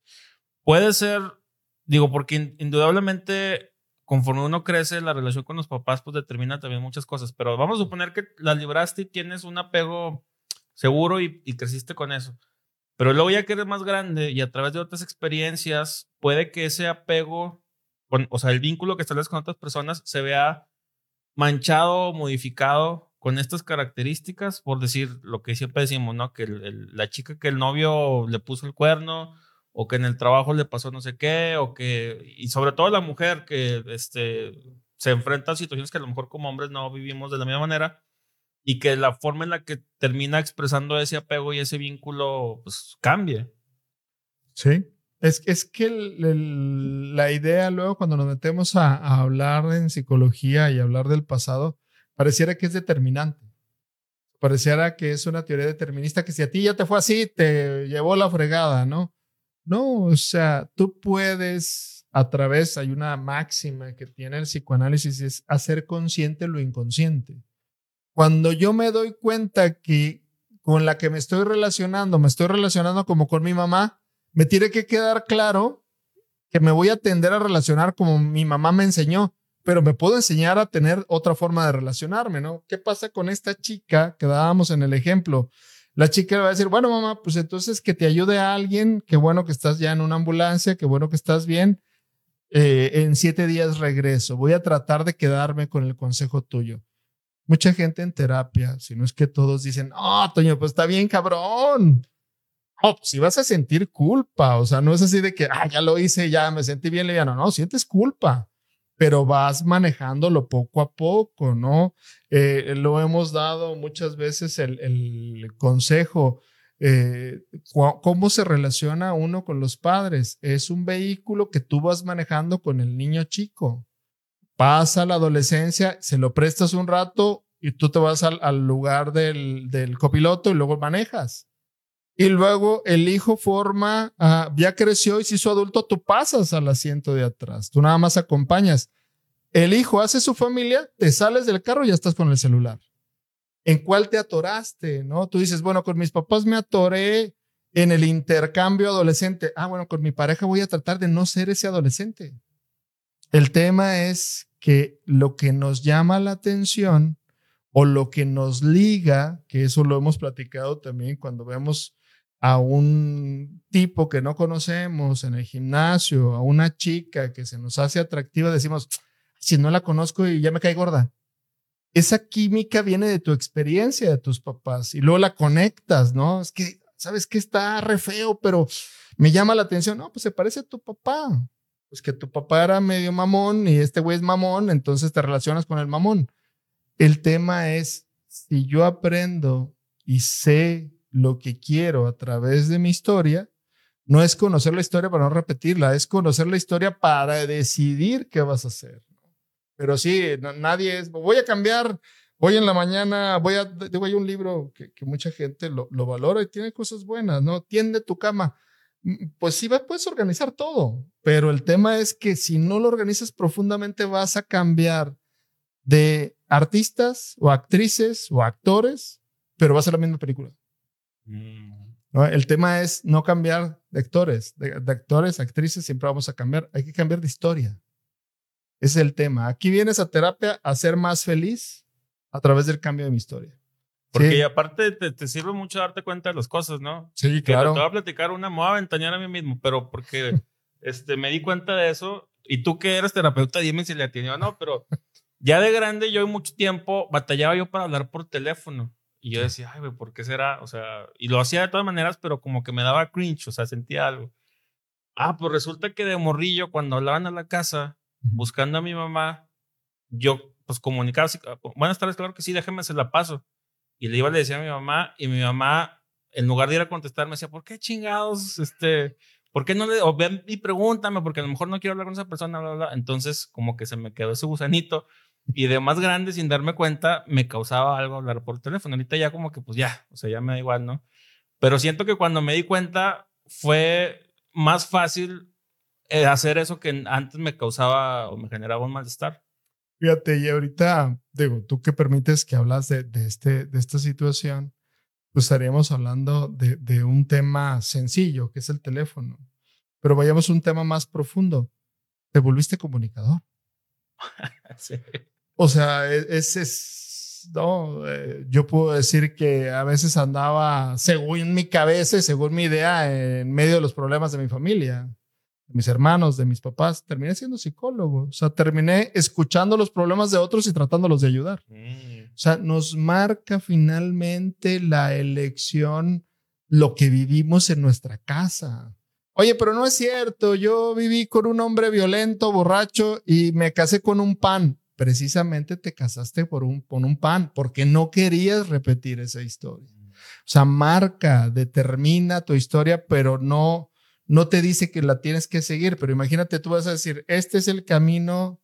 Puede ser, digo, porque indudablemente conforme uno crece, la relación con los papás pues determina también muchas cosas, pero vamos a suponer que la libraste y tienes un apego seguro y, creciste con eso. Pero luego ya que eres más grande y a través de otras experiencias, puede que ese apego, o sea, el vínculo que estableces con otras personas se vea manchado modificado con estas características, por decir lo que siempre decimos, ¿no? Que la chica que el novio le puso el cuerno, o que en el trabajo le pasó no sé qué, o que, y sobre todo la mujer que este, se enfrenta a situaciones que a lo mejor como hombres no vivimos de la misma manera, y que la forma en la que termina expresando ese apego y ese vínculo, pues cambie. Sí, es, es que la idea luego cuando nos metemos a, a hablar en psicología y hablar del pasado, pareciera que es determinante pareciera que es una teoría determinista que si a ti ya te fue así, te llevó la fregada, ¿no? No, o sea, tú puedes a través, hay una máxima que tiene el psicoanálisis, es hacer consciente lo inconsciente. Cuando yo me doy cuenta que con la que me estoy relacionando, me estoy relacionando como con mi mamá, me tiene que quedar claro que me voy a tender a relacionar como mi mamá me enseñó, pero me puedo enseñar a tener otra forma de relacionarme, ¿no? ¿Qué pasa con esta chica que dábamos en el ejemplo? La chica le va a decir, bueno, mamá, pues entonces que te ayude a alguien, qué bueno que estás ya en una ambulancia, qué bueno que estás bien. Eh, en siete días regreso. Voy a tratar de quedarme con el consejo tuyo. Mucha gente en terapia, si no es que todos dicen, oh, Toño, pues está bien, cabrón. Oh, pues si vas a sentir culpa, o sea, no es así de que, ah, ya lo hice, ya me sentí bien liviano. No, sientes culpa pero vas manejándolo poco a poco, ¿no? Eh, lo hemos dado muchas veces el, consejo. Eh, ¿Cómo se relaciona uno con los padres? Es un vehículo que tú vas manejando con el niño chico. Pasa la adolescencia, se lo prestas un rato y tú te vas al, lugar del, del, copiloto y luego manejas. Y luego el hijo forma, ah, ya creció y se hizo adulto, tú pasas al asiento de atrás, tú nada más acompañas. El hijo hace su familia, te sales del carro y ya estás con el celular. ¿En cuál te atoraste? ¿No? Tú dices, bueno, con mis papás me atoré en el intercambio adolescente. Ah, bueno, con mi pareja voy a tratar de no ser ese adolescente. El tema es que lo que nos llama la atención o lo que nos liga, que eso lo hemos platicado también cuando vemos a un tipo que no conocemos en el gimnasio, a una chica que se nos hace atractiva, decimos, si no la conozco y ya me cae gorda. Esa química viene de tu experiencia de tus papás y luego la conectas, ¿no? Es que, ¿sabes que Está re feo, pero me llama la atención. No, pues se parece a tu papá. Pues que tu papá era medio mamón y este güey es mamón, entonces te relacionas con el mamón. El tema es, si yo aprendo y sé lo que quiero a través de mi historia, no es conocer la historia para no repetirla, es conocer la historia para decidir qué vas a hacer. Pero sí, nadie es, voy a cambiar, voy en la mañana, voy a, digo, hay un libro que, que mucha gente lo, lo, valora y tiene cosas buenas, ¿no? Tiende tu cama. Pues sí, puedes organizar todo, pero el tema es que si no lo organizas profundamente vas a cambiar de artistas o actrices o actores, pero va a ser la misma película. Mm. El tema es no cambiar de actores, de, actores, actrices, siempre vamos a cambiar, hay que cambiar de historia. Ese es el tema. Aquí vienes a terapia a ser más feliz a través del cambio de mi historia. Porque aparte te, sirve mucho darte cuenta de las cosas, ¿no? Sí, claro. Te, voy a platicar una, me voy a aventañar a mí mismo, pero porque este, me di cuenta de eso. Y tú que eres terapeuta, dime si le atinó o no, pero ya de grande yo mucho tiempo batallaba yo para hablar por teléfono. Y yo decía, ay, güey, ¿por qué será? O sea, y lo hacía de todas maneras, pero como que me daba cringe, o sea, sentía algo. Ah, pues resulta que de morrillo, cuando hablaban a la casa, buscando a mi mamá, yo pues comunicaba ah, buenas tardes, claro que sí, déjeme, se la paso. Y le iba, le decía a mi mamá, y mi mamá, en lugar de ir a contestar, me decía, ¿por qué chingados? Este, ¿por qué no le, o ven y pregúntame, porque a lo mejor no quiero hablar con esa persona, bla, bla, Entonces, como que se me quedó ese gusanito. Y de más grande, sin darme cuenta, me causaba algo hablar por teléfono. Ahorita ya como que, pues ya, o sea, ya me da igual, ¿no? Pero siento que cuando me di cuenta, fue más fácil eh, hacer eso que antes me causaba o me generaba un malestar. Fíjate, y ahorita, digo, tú que permites que hablas de, de, este, de esta situación, pues estaríamos hablando de, de, un tema sencillo, que es el teléfono. Pero vayamos a un tema más profundo. Te volviste comunicador. sí. O sea, e, ese es, no, eh, yo puedo decir que a veces andaba según mi cabeza y según mi idea en medio de los problemas de mi familia de mis hermanos, de mis papás, terminé siendo psicólogo. O sea, terminé escuchando los problemas de otros y tratándolos de ayudar. Mm. O sea, nos marca finalmente la elección lo que vivimos en nuestra casa. Oye, pero no es cierto, yo viví con un hombre violento, borracho y me casé con un pan. Precisamente te casaste por un, con un pan porque no querías repetir esa historia. Mm. O sea, marca, determina tu historia, pero no, no te dice que la tienes que seguir, pero imagínate, tú vas a decir, este es el camino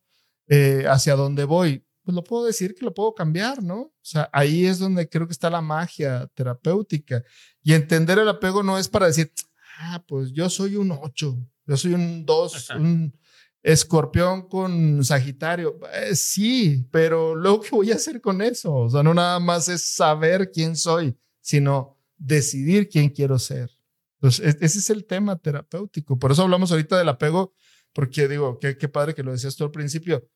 eh, hacia donde voy. Pues lo puedo decir que lo puedo cambiar, ¿no? O sea, ahí es donde creo que está la magia terapéutica. Y entender el apego no es para decir, ah, pues yo soy un 8, yo soy un 2, un escorpión con Sagitario. Eh, sí, pero luego, ¿qué voy a hacer con eso? O sea, no nada más es saber quién soy, sino decidir quién quiero ser. Entonces, ese es el tema terapéutico. Por eso hablamos ahorita del apego, porque digo, qué, padre que lo decías tú al principio.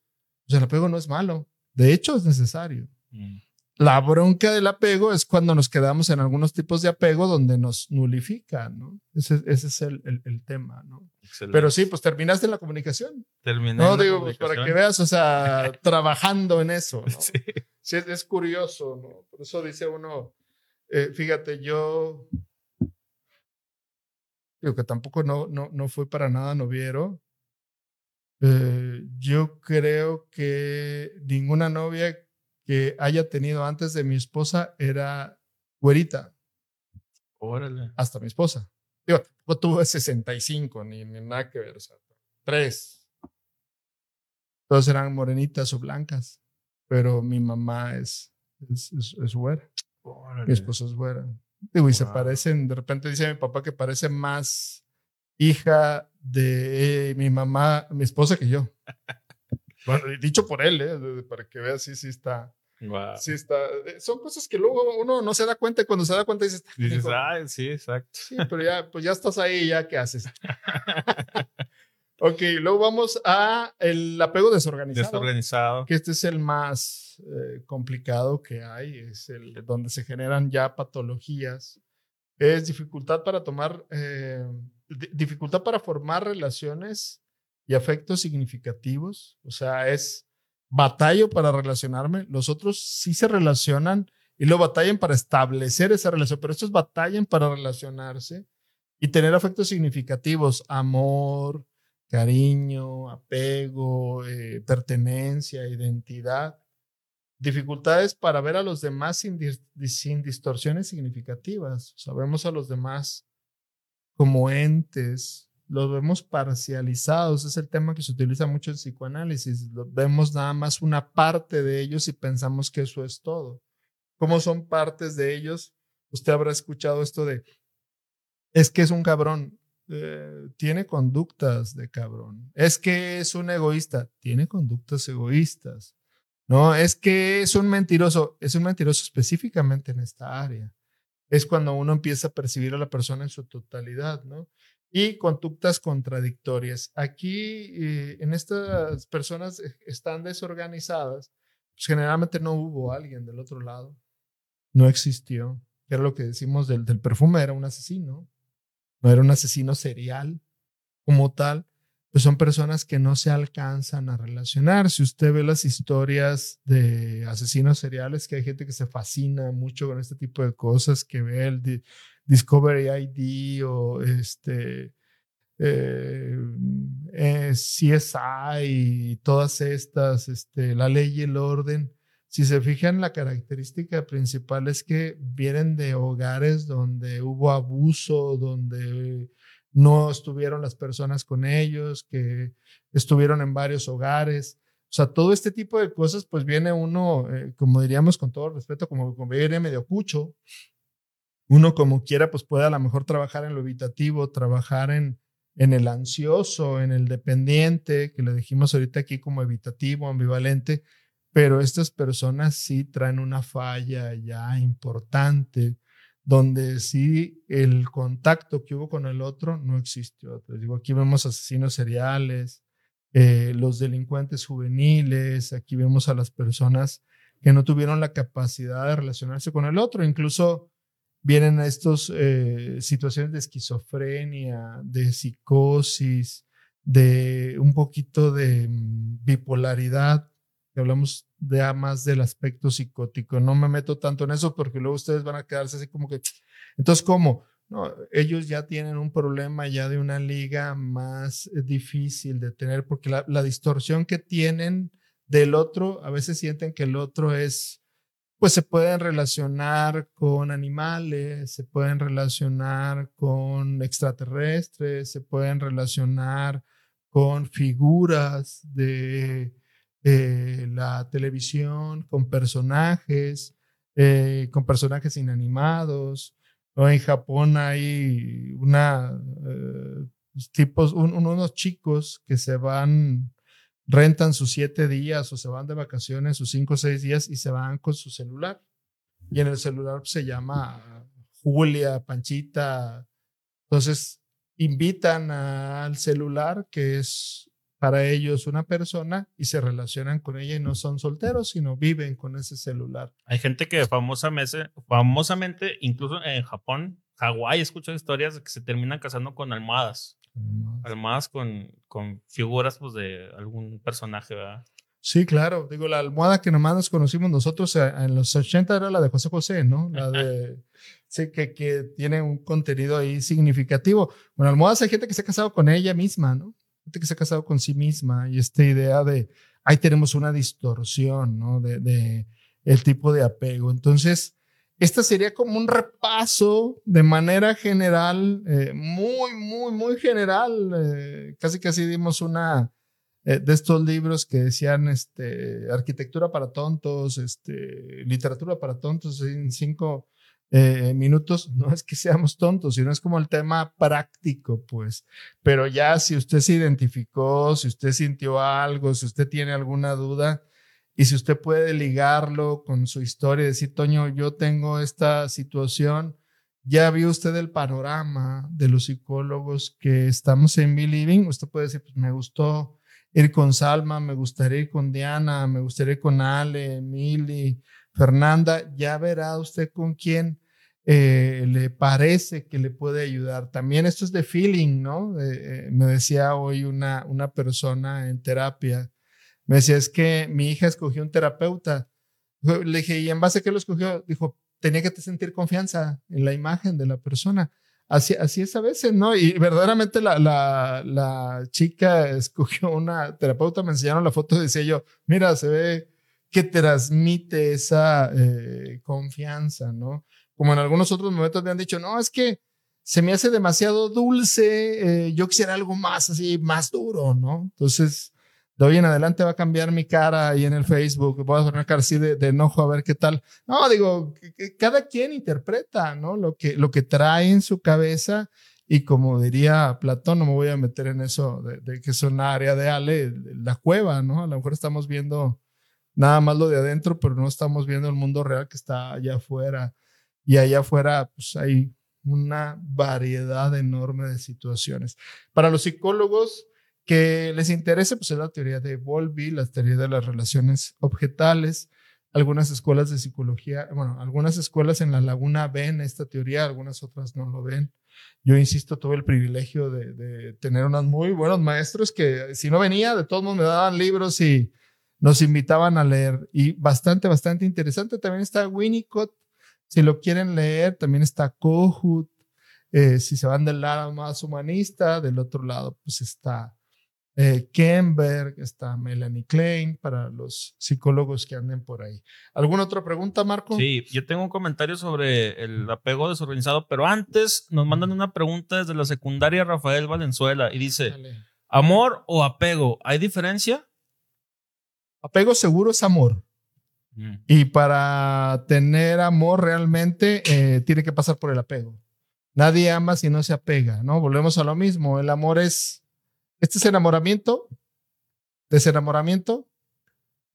Pues el apego no es malo. De hecho, es necesario. Mm. La bronca del apego es cuando nos quedamos en algunos tipos de apego donde nos nulifican, ¿no? Ese, ese es el, el, tema, ¿no? Pero sí, pues terminaste en la comunicación. Terminé. No, digo, pues para que veas, o sea, trabajando en eso, ¿no? Sí. sí es, curioso, ¿no? Por eso dice uno, eh, fíjate, yo digo que tampoco no, no, no fue para nada noviero. Eh, yo creo que ninguna novia que haya tenido antes de mi esposa era güerita. Órale. Hasta mi esposa. Digo, tuve 65, ni, ni nada que ver. O sea, tres. Todas eran morenitas o blancas. Pero mi mamá es, es, es, güera. Mi esposa es güera. Digo, y se parecen, de repente dice mi papá que parece más hija de mi mamá, mi esposa que yo. bueno, dicho por él, ¿eh? para que veas, sí, sí está. Sí está. Eh, son cosas que luego uno no se da cuenta y cuando se da cuenta dices, dices, ah, sí, exacto. Sí, pero ya, pues ya estás ahí, ya qué haces. ok, luego vamos a el apego desorganizado. Desorganizado. Que este es el más eh, complicado que hay, es el donde se generan ya patologías, es dificultad para tomar, eh, dificultad para formar relaciones y afectos significativos, o sea, es batallo para relacionarme, los otros sí se relacionan y lo batallan para establecer esa relación, pero estos batallan para relacionarse y tener afectos significativos, amor, cariño, apego, eh, pertenencia, identidad dificultades para ver a los demás sin, sin distorsiones significativas. Sabemos a los demás como entes los vemos parcializados, es el tema que se utiliza mucho en psicoanálisis, vemos nada más una parte de ellos y pensamos que eso es todo. ¿Cómo son partes de ellos? Usted habrá escuchado esto de, es que es un cabrón, eh, tiene conductas de cabrón. Es que es un egoísta, tiene conductas egoístas. No, es que es un mentiroso, es un mentiroso específicamente en esta área. Es cuando uno empieza a percibir a la persona en su totalidad, ¿no? Y conductas contradictorias. Aquí, eh, en estas personas eh, están desorganizadas, pues generalmente no hubo alguien del otro lado, no existió. Era lo que decimos del, del perfume, era un asesino, no era un asesino serial como tal, pues son personas que no se alcanzan a relacionar. Si usted ve las historias de asesinos seriales, que hay gente que se fascina mucho con este tipo de cosas, que ve el, Discovery ID o este, eh, eh, CSI y todas estas, este, la ley y el orden. Si se fijan, la característica principal es que vienen de hogares donde hubo abuso, donde no estuvieron las personas con ellos, que estuvieron en varios hogares. O sea, todo este tipo de cosas, pues viene uno, eh, como diríamos con todo respeto, como, como viene medio cucho, uno como quiera, pues puede a lo mejor trabajar en lo evitativo, trabajar en, en el ansioso, en el dependiente, que le dijimos ahorita aquí como evitativo, ambivalente, pero estas personas sí traen una falla ya importante, donde sí el contacto que hubo con el otro no existió. Te digo, aquí vemos asesinos seriales, eh, los delincuentes juveniles, aquí vemos a las personas que no tuvieron la capacidad de relacionarse con el otro, incluso vienen estas eh, situaciones de esquizofrenia, de psicosis, de un poquito de mm, bipolaridad, que hablamos de más del aspecto psicótico. No me meto tanto en eso porque luego ustedes van a quedarse así como que, entonces, ¿cómo? No, ellos ya tienen un problema ya de una liga más eh, difícil de tener porque la distorsión que tienen del otro, a veces sienten que el otro es pues se pueden relacionar con animales, se pueden relacionar con extraterrestres, se pueden relacionar con figuras de la televisión, con personajes, eh, con personajes inanimados. O en Japón hay una, eh, tipos, unos chicos que se van rentan sus siete días o se van de vacaciones sus cinco o seis días y se van con su celular. Y en el celular se llama Julia, Panchita. Entonces, invitan al celular, que es para ellos una persona, y se relacionan con ella y no son solteros, sino viven con ese celular. Hay gente que famosamente, famosamente incluso en Japón, Hawái, escucho historias de que se terminan casando con almohadas. Almohadas con, con figuras pues, de algún personaje, ¿verdad? Sí, claro. Digo, la almohada que nomás nos conocimos nosotros eh, en los 80 era la de José José, ¿no? La de. sí, que, que tiene un contenido ahí significativo. Bueno, almohadas hay gente que se ha casado con ella misma, ¿no? Gente que se ha casado con sí misma y esta idea de. Ahí tenemos una distorsión, ¿no? De, de el tipo de apego. Entonces, esta sería como un repaso de manera general, eh, muy, muy, muy general. Eh, casi casi dimos una eh, de estos libros que decían este, arquitectura para tontos, este, literatura para tontos en cinco minutos. No es que seamos tontos, sino es como el tema práctico, pues. Pero ya si usted se identificó, si usted sintió algo, si usted tiene alguna duda, y si usted puede ligarlo con su historia decir, Toño, yo tengo esta situación, ya vio usted el panorama de los psicólogos que estamos en Believing, usted puede decir, pues me gustó ir con Salma, me gustaría ir con Diana, me gustaría ir con Ale, Emily, Fernanda, ya verá usted con quién eh, le parece que le puede ayudar. También esto es de feeling, ¿no? Eh, me decía hoy una, una persona en terapia me decía, es que mi hija escogió un terapeuta. Le dije, ¿y en base a qué lo escogió? Dijo, tenía que sentir confianza en la imagen de la persona. Así, así es a veces, ¿no? Y verdaderamente la, la, la chica escogió una terapeuta, me enseñaron la foto y decía yo, mira, se ve que transmite esa eh, confianza, ¿no? Como en algunos otros momentos me han dicho, no, es que se me hace demasiado dulce, eh, yo quisiera algo más así, más duro, ¿no? Entonces, de hoy en adelante va a cambiar mi cara ahí en el Facebook, voy a poner cara así de, enojo a ver qué tal. No, digo, cada quien interpreta, ¿no? Lo que, lo que trae en su cabeza y como diría Platón, no me voy a meter en eso de, que es una área de Ale, la cueva, ¿no? A lo mejor estamos viendo nada más lo de adentro, pero no estamos viendo el mundo real que está allá afuera. Y allá afuera, pues hay una variedad enorme de situaciones. Para los psicólogos que les interese, pues es la teoría de Bowlby, la teoría de las relaciones objetales. Algunas escuelas de psicología, bueno, algunas escuelas en la laguna ven esta teoría, algunas otras no lo ven. Yo insisto, tuve el privilegio de, tener unos muy buenos maestros que si no venía, de todos modos me daban libros y nos invitaban a leer. Y bastante, bastante interesante. También está Winnicott, si lo quieren leer, también está Kohut. Eh, si se van del lado más humanista, del otro lado, pues está eh, Kemberg, está Melanie Klein, para los psicólogos que anden por ahí. ¿Alguna otra pregunta, Marco? Sí, yo tengo un comentario sobre el apego desorganizado, pero antes nos mandan una pregunta desde la secundaria Rafael Valenzuela y dice, ¿amor o apego? ¿Hay diferencia? Apego seguro es amor. Mm. Y para tener amor realmente eh, tiene que pasar por el apego. Nadie ama si no se apega, ¿no? Volvemos a lo mismo. El amor es este es enamoramiento, desenamoramiento,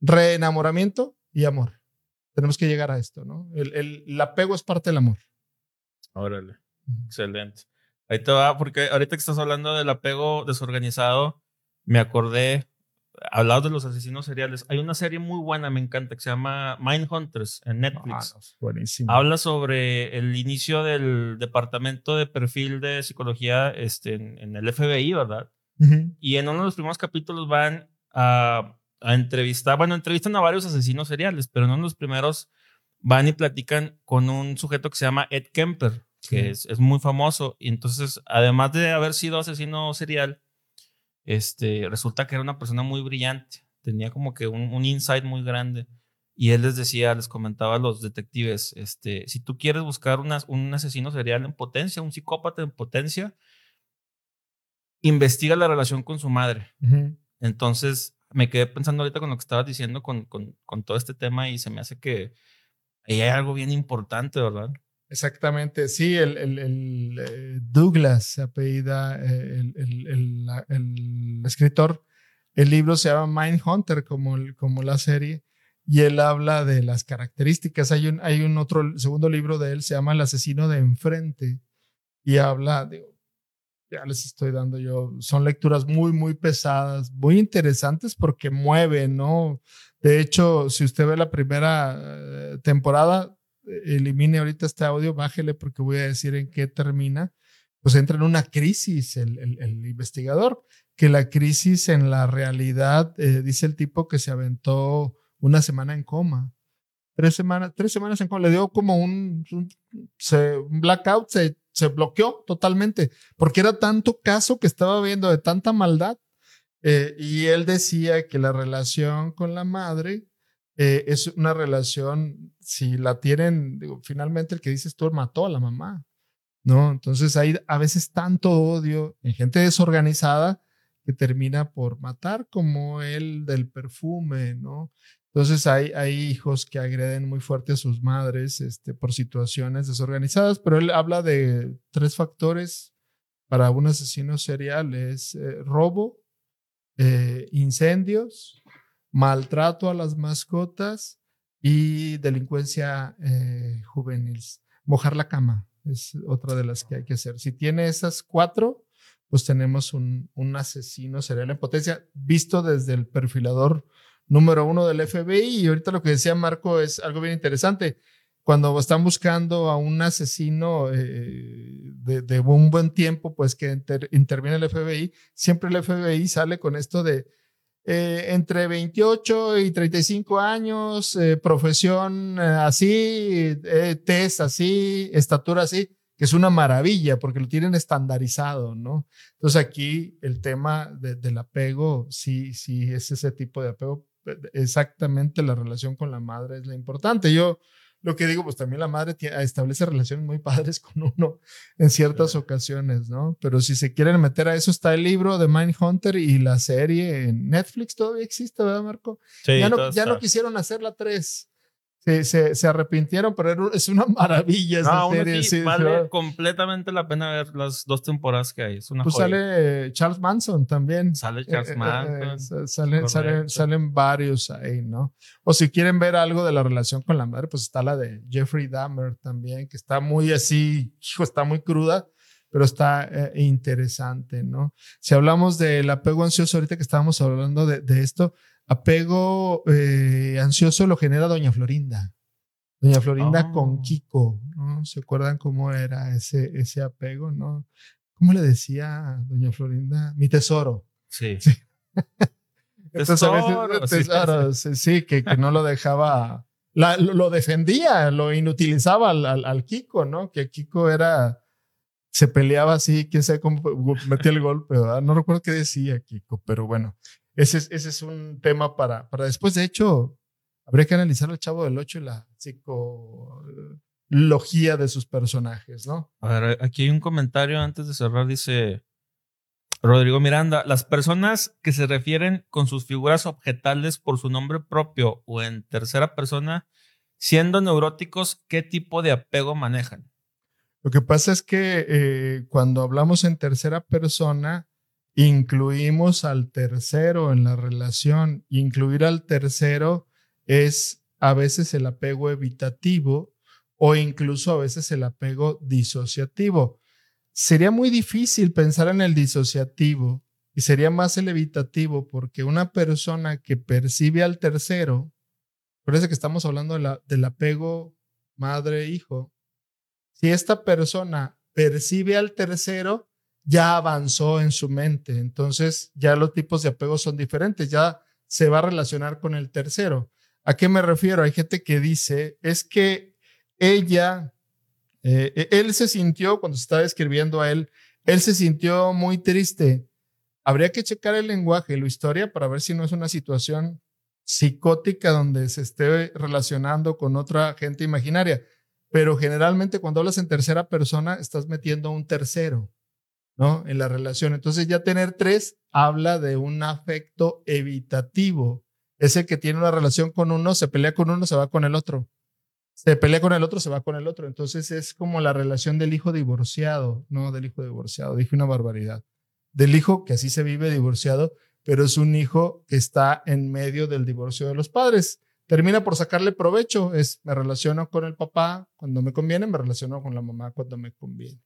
reenamoramiento y amor. Tenemos que llegar a esto, ¿no? El, apego es parte del amor. Órale, excelente. Ahí te va, porque ahorita que estás hablando del apego desorganizado, me acordé, hablado de los asesinos seriales, hay una serie muy buena, me encanta, que se llama Mind Hunters en Netflix. Ah, buenísimo. Habla sobre el inicio del departamento de perfil de psicología este, en el FBI, ¿verdad? Y en uno de los primeros capítulos van a, entrevistar, bueno, entrevistan a varios asesinos seriales, pero en uno de los primeros van y platican con un sujeto que se llama Ed Kemper, que es, es, muy famoso. Y entonces, además de haber sido asesino serial, este, resulta que era una persona muy brillante. Tenía como que un, un insight muy grande. Y él les decía, les comentaba a los detectives, este, si tú quieres buscar un asesino serial en potencia, un psicópata en potencia, investiga la relación con su madre. Entonces, me quedé pensando ahorita con lo que estabas diciendo con, con, con, todo este tema y se me hace que ahí hay algo bien importante, ¿verdad? Exactamente, sí, el, el, el eh, Douglas se apellida, eh, el, el, escritor, el libro se llama Mind Hunter, como, como la serie, y él habla de las características. Hay un, hay un otro, segundo libro de él, se llama El asesino de enfrente, y habla, de ya les estoy dando yo, son lecturas muy, muy pesadas, muy interesantes porque mueven, ¿no? De hecho, si usted ve la primera eh, temporada, elimine ahorita este audio, bájele porque voy a decir en qué termina, pues entra en una crisis el, el, investigador, que la crisis en la realidad, eh, dice el tipo que se aventó una semana en coma. Tres semanas, tres semanas en coma, le dio como un, un blackout, se se bloqueó totalmente, porque era tanto caso que estaba viendo de tanta maldad. Eh, y él decía que la relación con la madre eh, es una relación, si la tienen, digo, finalmente el que dices tú mató a la mamá, ¿no? Entonces hay a veces tanto odio en gente desorganizada que termina por matar, como el del perfume, ¿no? Entonces hay, hijos que agreden muy fuerte a sus madres este, por situaciones desorganizadas, pero él habla de tres factores para un asesino serial. Es eh, robo, eh, incendios, maltrato a las mascotas y delincuencia eh, juvenil. Mojar la cama es otra de las que hay que hacer. Si tiene esas cuatro, pues tenemos un, un asesino serial en potencia visto desde el perfilador número uno del FBI. Y ahorita lo que decía Marco es algo bien interesante. Cuando están buscando a un asesino eh, de, un buen tiempo, pues que interviene el FBI, siempre el FBI sale con esto de eh, entre 28 y 35 años, eh, profesión así, test así, estatura así, que es una maravilla porque lo tienen estandarizado, ¿no? Entonces aquí el tema del apego, sí, sí, es ese tipo de apego exactamente la relación con la madre es la importante. Yo lo que digo, pues también la madre establece relaciones muy padres con uno en ciertas ocasiones, ¿no? Pero si se quieren meter a eso, está el libro de Mindhunter y la serie en Netflix todavía existe, ¿verdad, Marco? Sí, ya no, ya no quisieron hacer la 3 se, se, arrepintieron, pero es una maravilla esa serie. Sí, vale completamente la pena ver las dos temporadas que hay. Es una pues sale Charles Manson también. Sale eh, Charles eh, eh, Manson. salen, salen, salen, varios ahí, ¿no? O si quieren ver algo de la relación con la madre, pues está la de Jeffrey Dahmer también, que está muy así, hijo, está muy cruda, pero está interesante, ¿no? Si hablamos del apego ansioso, ahorita que estábamos hablando de, de esto, apego eh, ansioso lo genera Doña Florinda. Doña Florinda con oh. Kiko, ¿no? ¿Se acuerdan cómo era ese, ese apego, no? ¿Cómo le decía Doña Florinda? Mi tesoro. Sí. sí. tesoro, sí, que, que, no lo dejaba, lo, defendía, lo inutilizaba al, al, Kiko, ¿no? Que Kiko era, se peleaba así, quién sabe cómo metía el golpe, ¿verdad? No recuerdo qué decía Kiko, pero bueno, ese es, ese es un tema para, para después. De hecho, habría que analizar al Chavo del Ocho y la psicología de sus personajes, ¿no? A ver, aquí hay un comentario antes de cerrar, dice Rodrigo Miranda, las personas que se refieren con sus figuras objetales por su nombre propio o en tercera persona, siendo neuróticos, ¿qué tipo de apego manejan? Lo que pasa es que eh, cuando hablamos en tercera persona, incluimos al tercero en la relación. Incluir al tercero es a veces el apego evitativo o incluso a veces el apego disociativo. Sería muy difícil pensar en el disociativo y sería más el evitativo porque una persona que percibe al tercero, parece que estamos hablando del apego madre-hijo, si esta persona percibe al tercero, ya avanzó en su mente. Entonces ya los tipos de apego son diferentes, ya se va a relacionar con el tercero. ¿A qué me refiero? Hay gente que dice, es que ella, eh, e-, él se sintió, cuando se estaba escribiendo a él, él se sintió muy triste. Habría que checar el lenguaje la historia para ver si no es una situación psicótica donde se esté relacionando con otra gente imaginaria. Pero generalmente cuando hablas en tercera persona, estás metiendo a un tercero. ¿No? En la relación. Entonces ya tener tres habla de un afecto evitativo. Ese que tiene una relación con uno, se pelea con uno, se va con el otro. Se pelea con el otro, se va con el otro. Entonces es como la relación del hijo divorciado, no del hijo divorciado, dije una barbaridad. Del hijo que así se vive divorciado, pero es un hijo que está en medio del divorcio de los padres. Termina por sacarle provecho, es me relaciono con el papá cuando me conviene, me relaciono con la mamá cuando me conviene.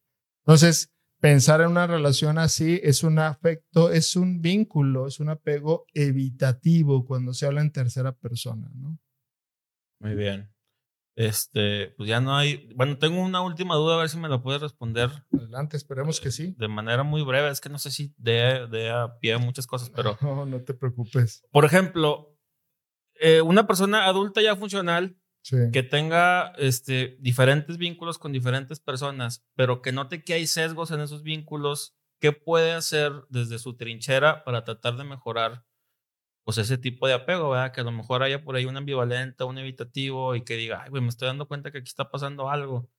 Entonces, pensar en una relación así es un afecto, es un vínculo, es un apego evitativo cuando se habla en tercera persona, ¿no? Muy bien. Este, pues ya no hay. Bueno, tengo una última duda, a ver si me la puedes responder. Adelante, esperemos que sí. De manera muy breve, es que no sé si de, de a pie muchas cosas, pero. No, no te preocupes. Por ejemplo, eh, una persona adulta ya funcional que tenga este, diferentes vínculos con diferentes personas, pero que note que hay sesgos en esos vínculos, ¿qué puede hacer desde su trinchera para tratar de mejorar pues ese tipo de apego, ¿verdad? Que a lo mejor haya por ahí un ambivalente, un evitativo y que diga, ay, güey, me estoy dando cuenta que aquí está pasando algo.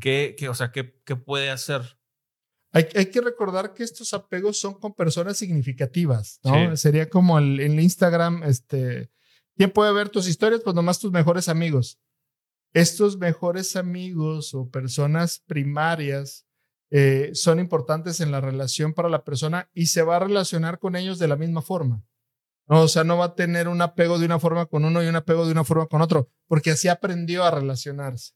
¿Qué, qué, o sea, ¿qué, qué puede hacer? Hay, hay, que recordar que estos apegos son con personas significativas, ¿no? Sería como el, en Instagram, este, ¿Quién puede ver tus historias? Pues nomás tus mejores amigos. Estos mejores amigos o personas primarias eh, son importantes en la relación para la persona y se va a relacionar con ellos de la misma forma. o sea, no va a tener un apego de una forma con uno y un apego de una forma con otro, porque así aprendió a relacionarse.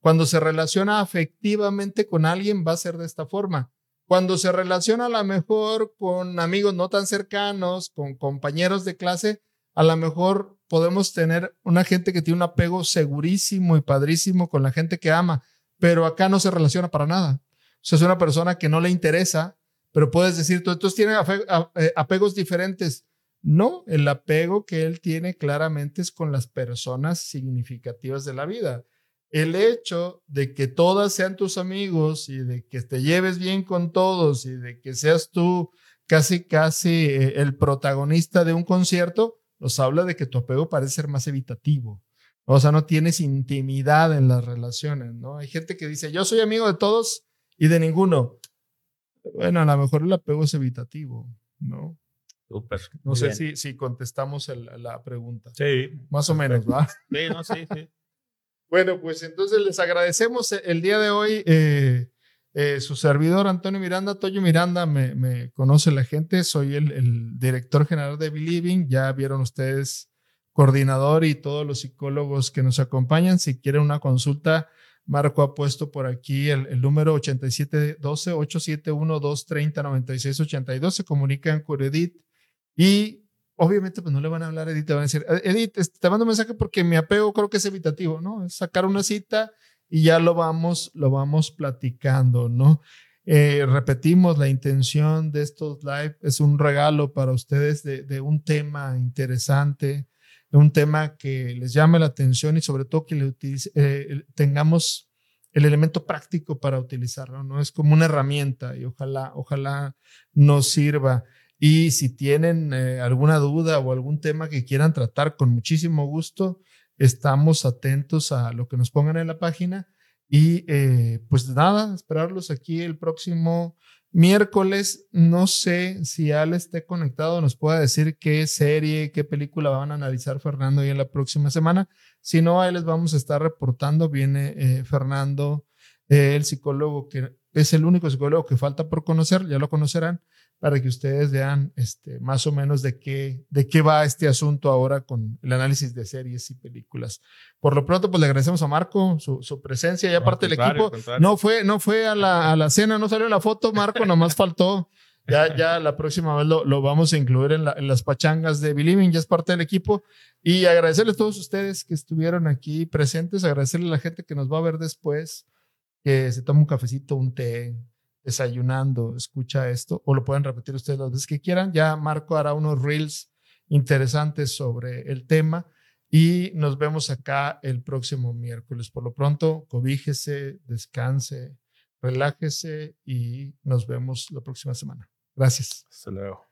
Cuando se relaciona afectivamente con alguien, va a ser de esta forma. Cuando se relaciona a lo mejor con amigos no tan cercanos, con compañeros de clase, a lo mejor podemos tener una gente que tiene un apego segurísimo y padrísimo con la gente que ama, pero acá no se relaciona para nada. O sea, es una persona que no le interesa, pero puedes decir, tú, entonces eh, apegos diferentes. No, el apego que él tiene claramente es con las personas significativas de la vida. El hecho de que todas sean tus amigos y de que te lleves bien con todos y de que seas tú casi, casi eh, el protagonista de un concierto, nos habla de que tu apego parece ser más evitativo. O sea, no tienes intimidad en las relaciones, ¿no? Hay gente que dice, yo soy amigo de todos y de ninguno. Bueno, a lo mejor el apego es evitativo, ¿no? Súper. No sé si, si contestamos la pregunta. Sí. Más o menos, ¿va? Sí, no, sí, sí. bueno, pues entonces les agradecemos el día de hoy. Eh, eh, su servidor Antonio Miranda, Toyo Miranda, me, conoce la gente, soy el, director general de Believing, ya vieron ustedes coordinador y todos los psicólogos que nos acompañan. Si quieren una consulta, Marco ha puesto por aquí el, el número 8712-871-230-9682, se comunican con Edith y obviamente pues no le van a hablar a Edith, te van a decir, Edith, este, te mando mensaje porque mi apego creo que es evitativo, ¿no? Sacar una cita y ya lo vamos, lo vamos platicando, ¿no? Eh, repetimos, la intención de estos live es un regalo para ustedes de, un tema interesante, de un tema que les llame la atención y sobre todo que eh, tengamos el elemento práctico para utilizarlo, ¿no? Es como una herramienta y ojalá, ojalá nos sirva. Y si tienen eh, alguna duda o algún tema que quieran tratar con muchísimo gusto, Estamos atentos a lo que nos pongan en la página y eh, pues nada, esperarlos aquí el próximo miércoles. No sé si Al esté conectado, nos pueda decir qué serie, qué película van a analizar Fernando y en la próxima semana. Si no, ahí les vamos a estar reportando. Viene eh, Fernando, eh, el psicólogo que es el único psicólogo que falta por conocer, ya lo conocerán para que ustedes vean este, más o menos de qué, de qué va este asunto ahora con el análisis de series y películas. Por lo pronto, pues le agradecemos a Marco su, su presencia y aparte del equipo. No fue, no fue a la, a la cena, no salió la foto, Marco, nomás faltó. Ya, ya la próxima vez lo, lo vamos a incluir en, en, las pachangas de Believing, ya es parte del equipo. Y agradecerles a todos ustedes que estuvieron aquí presentes, agradecerle a la gente que nos va a ver después, que se toma un cafecito, un té, desayunando, escucha esto, o lo pueden repetir ustedes las veces que quieran. Ya Marco hará unos reels interesantes sobre el tema y nos vemos acá el próximo miércoles. Por lo pronto, cobíjese, descanse, relájese y nos vemos la próxima semana. Gracias. Hasta luego.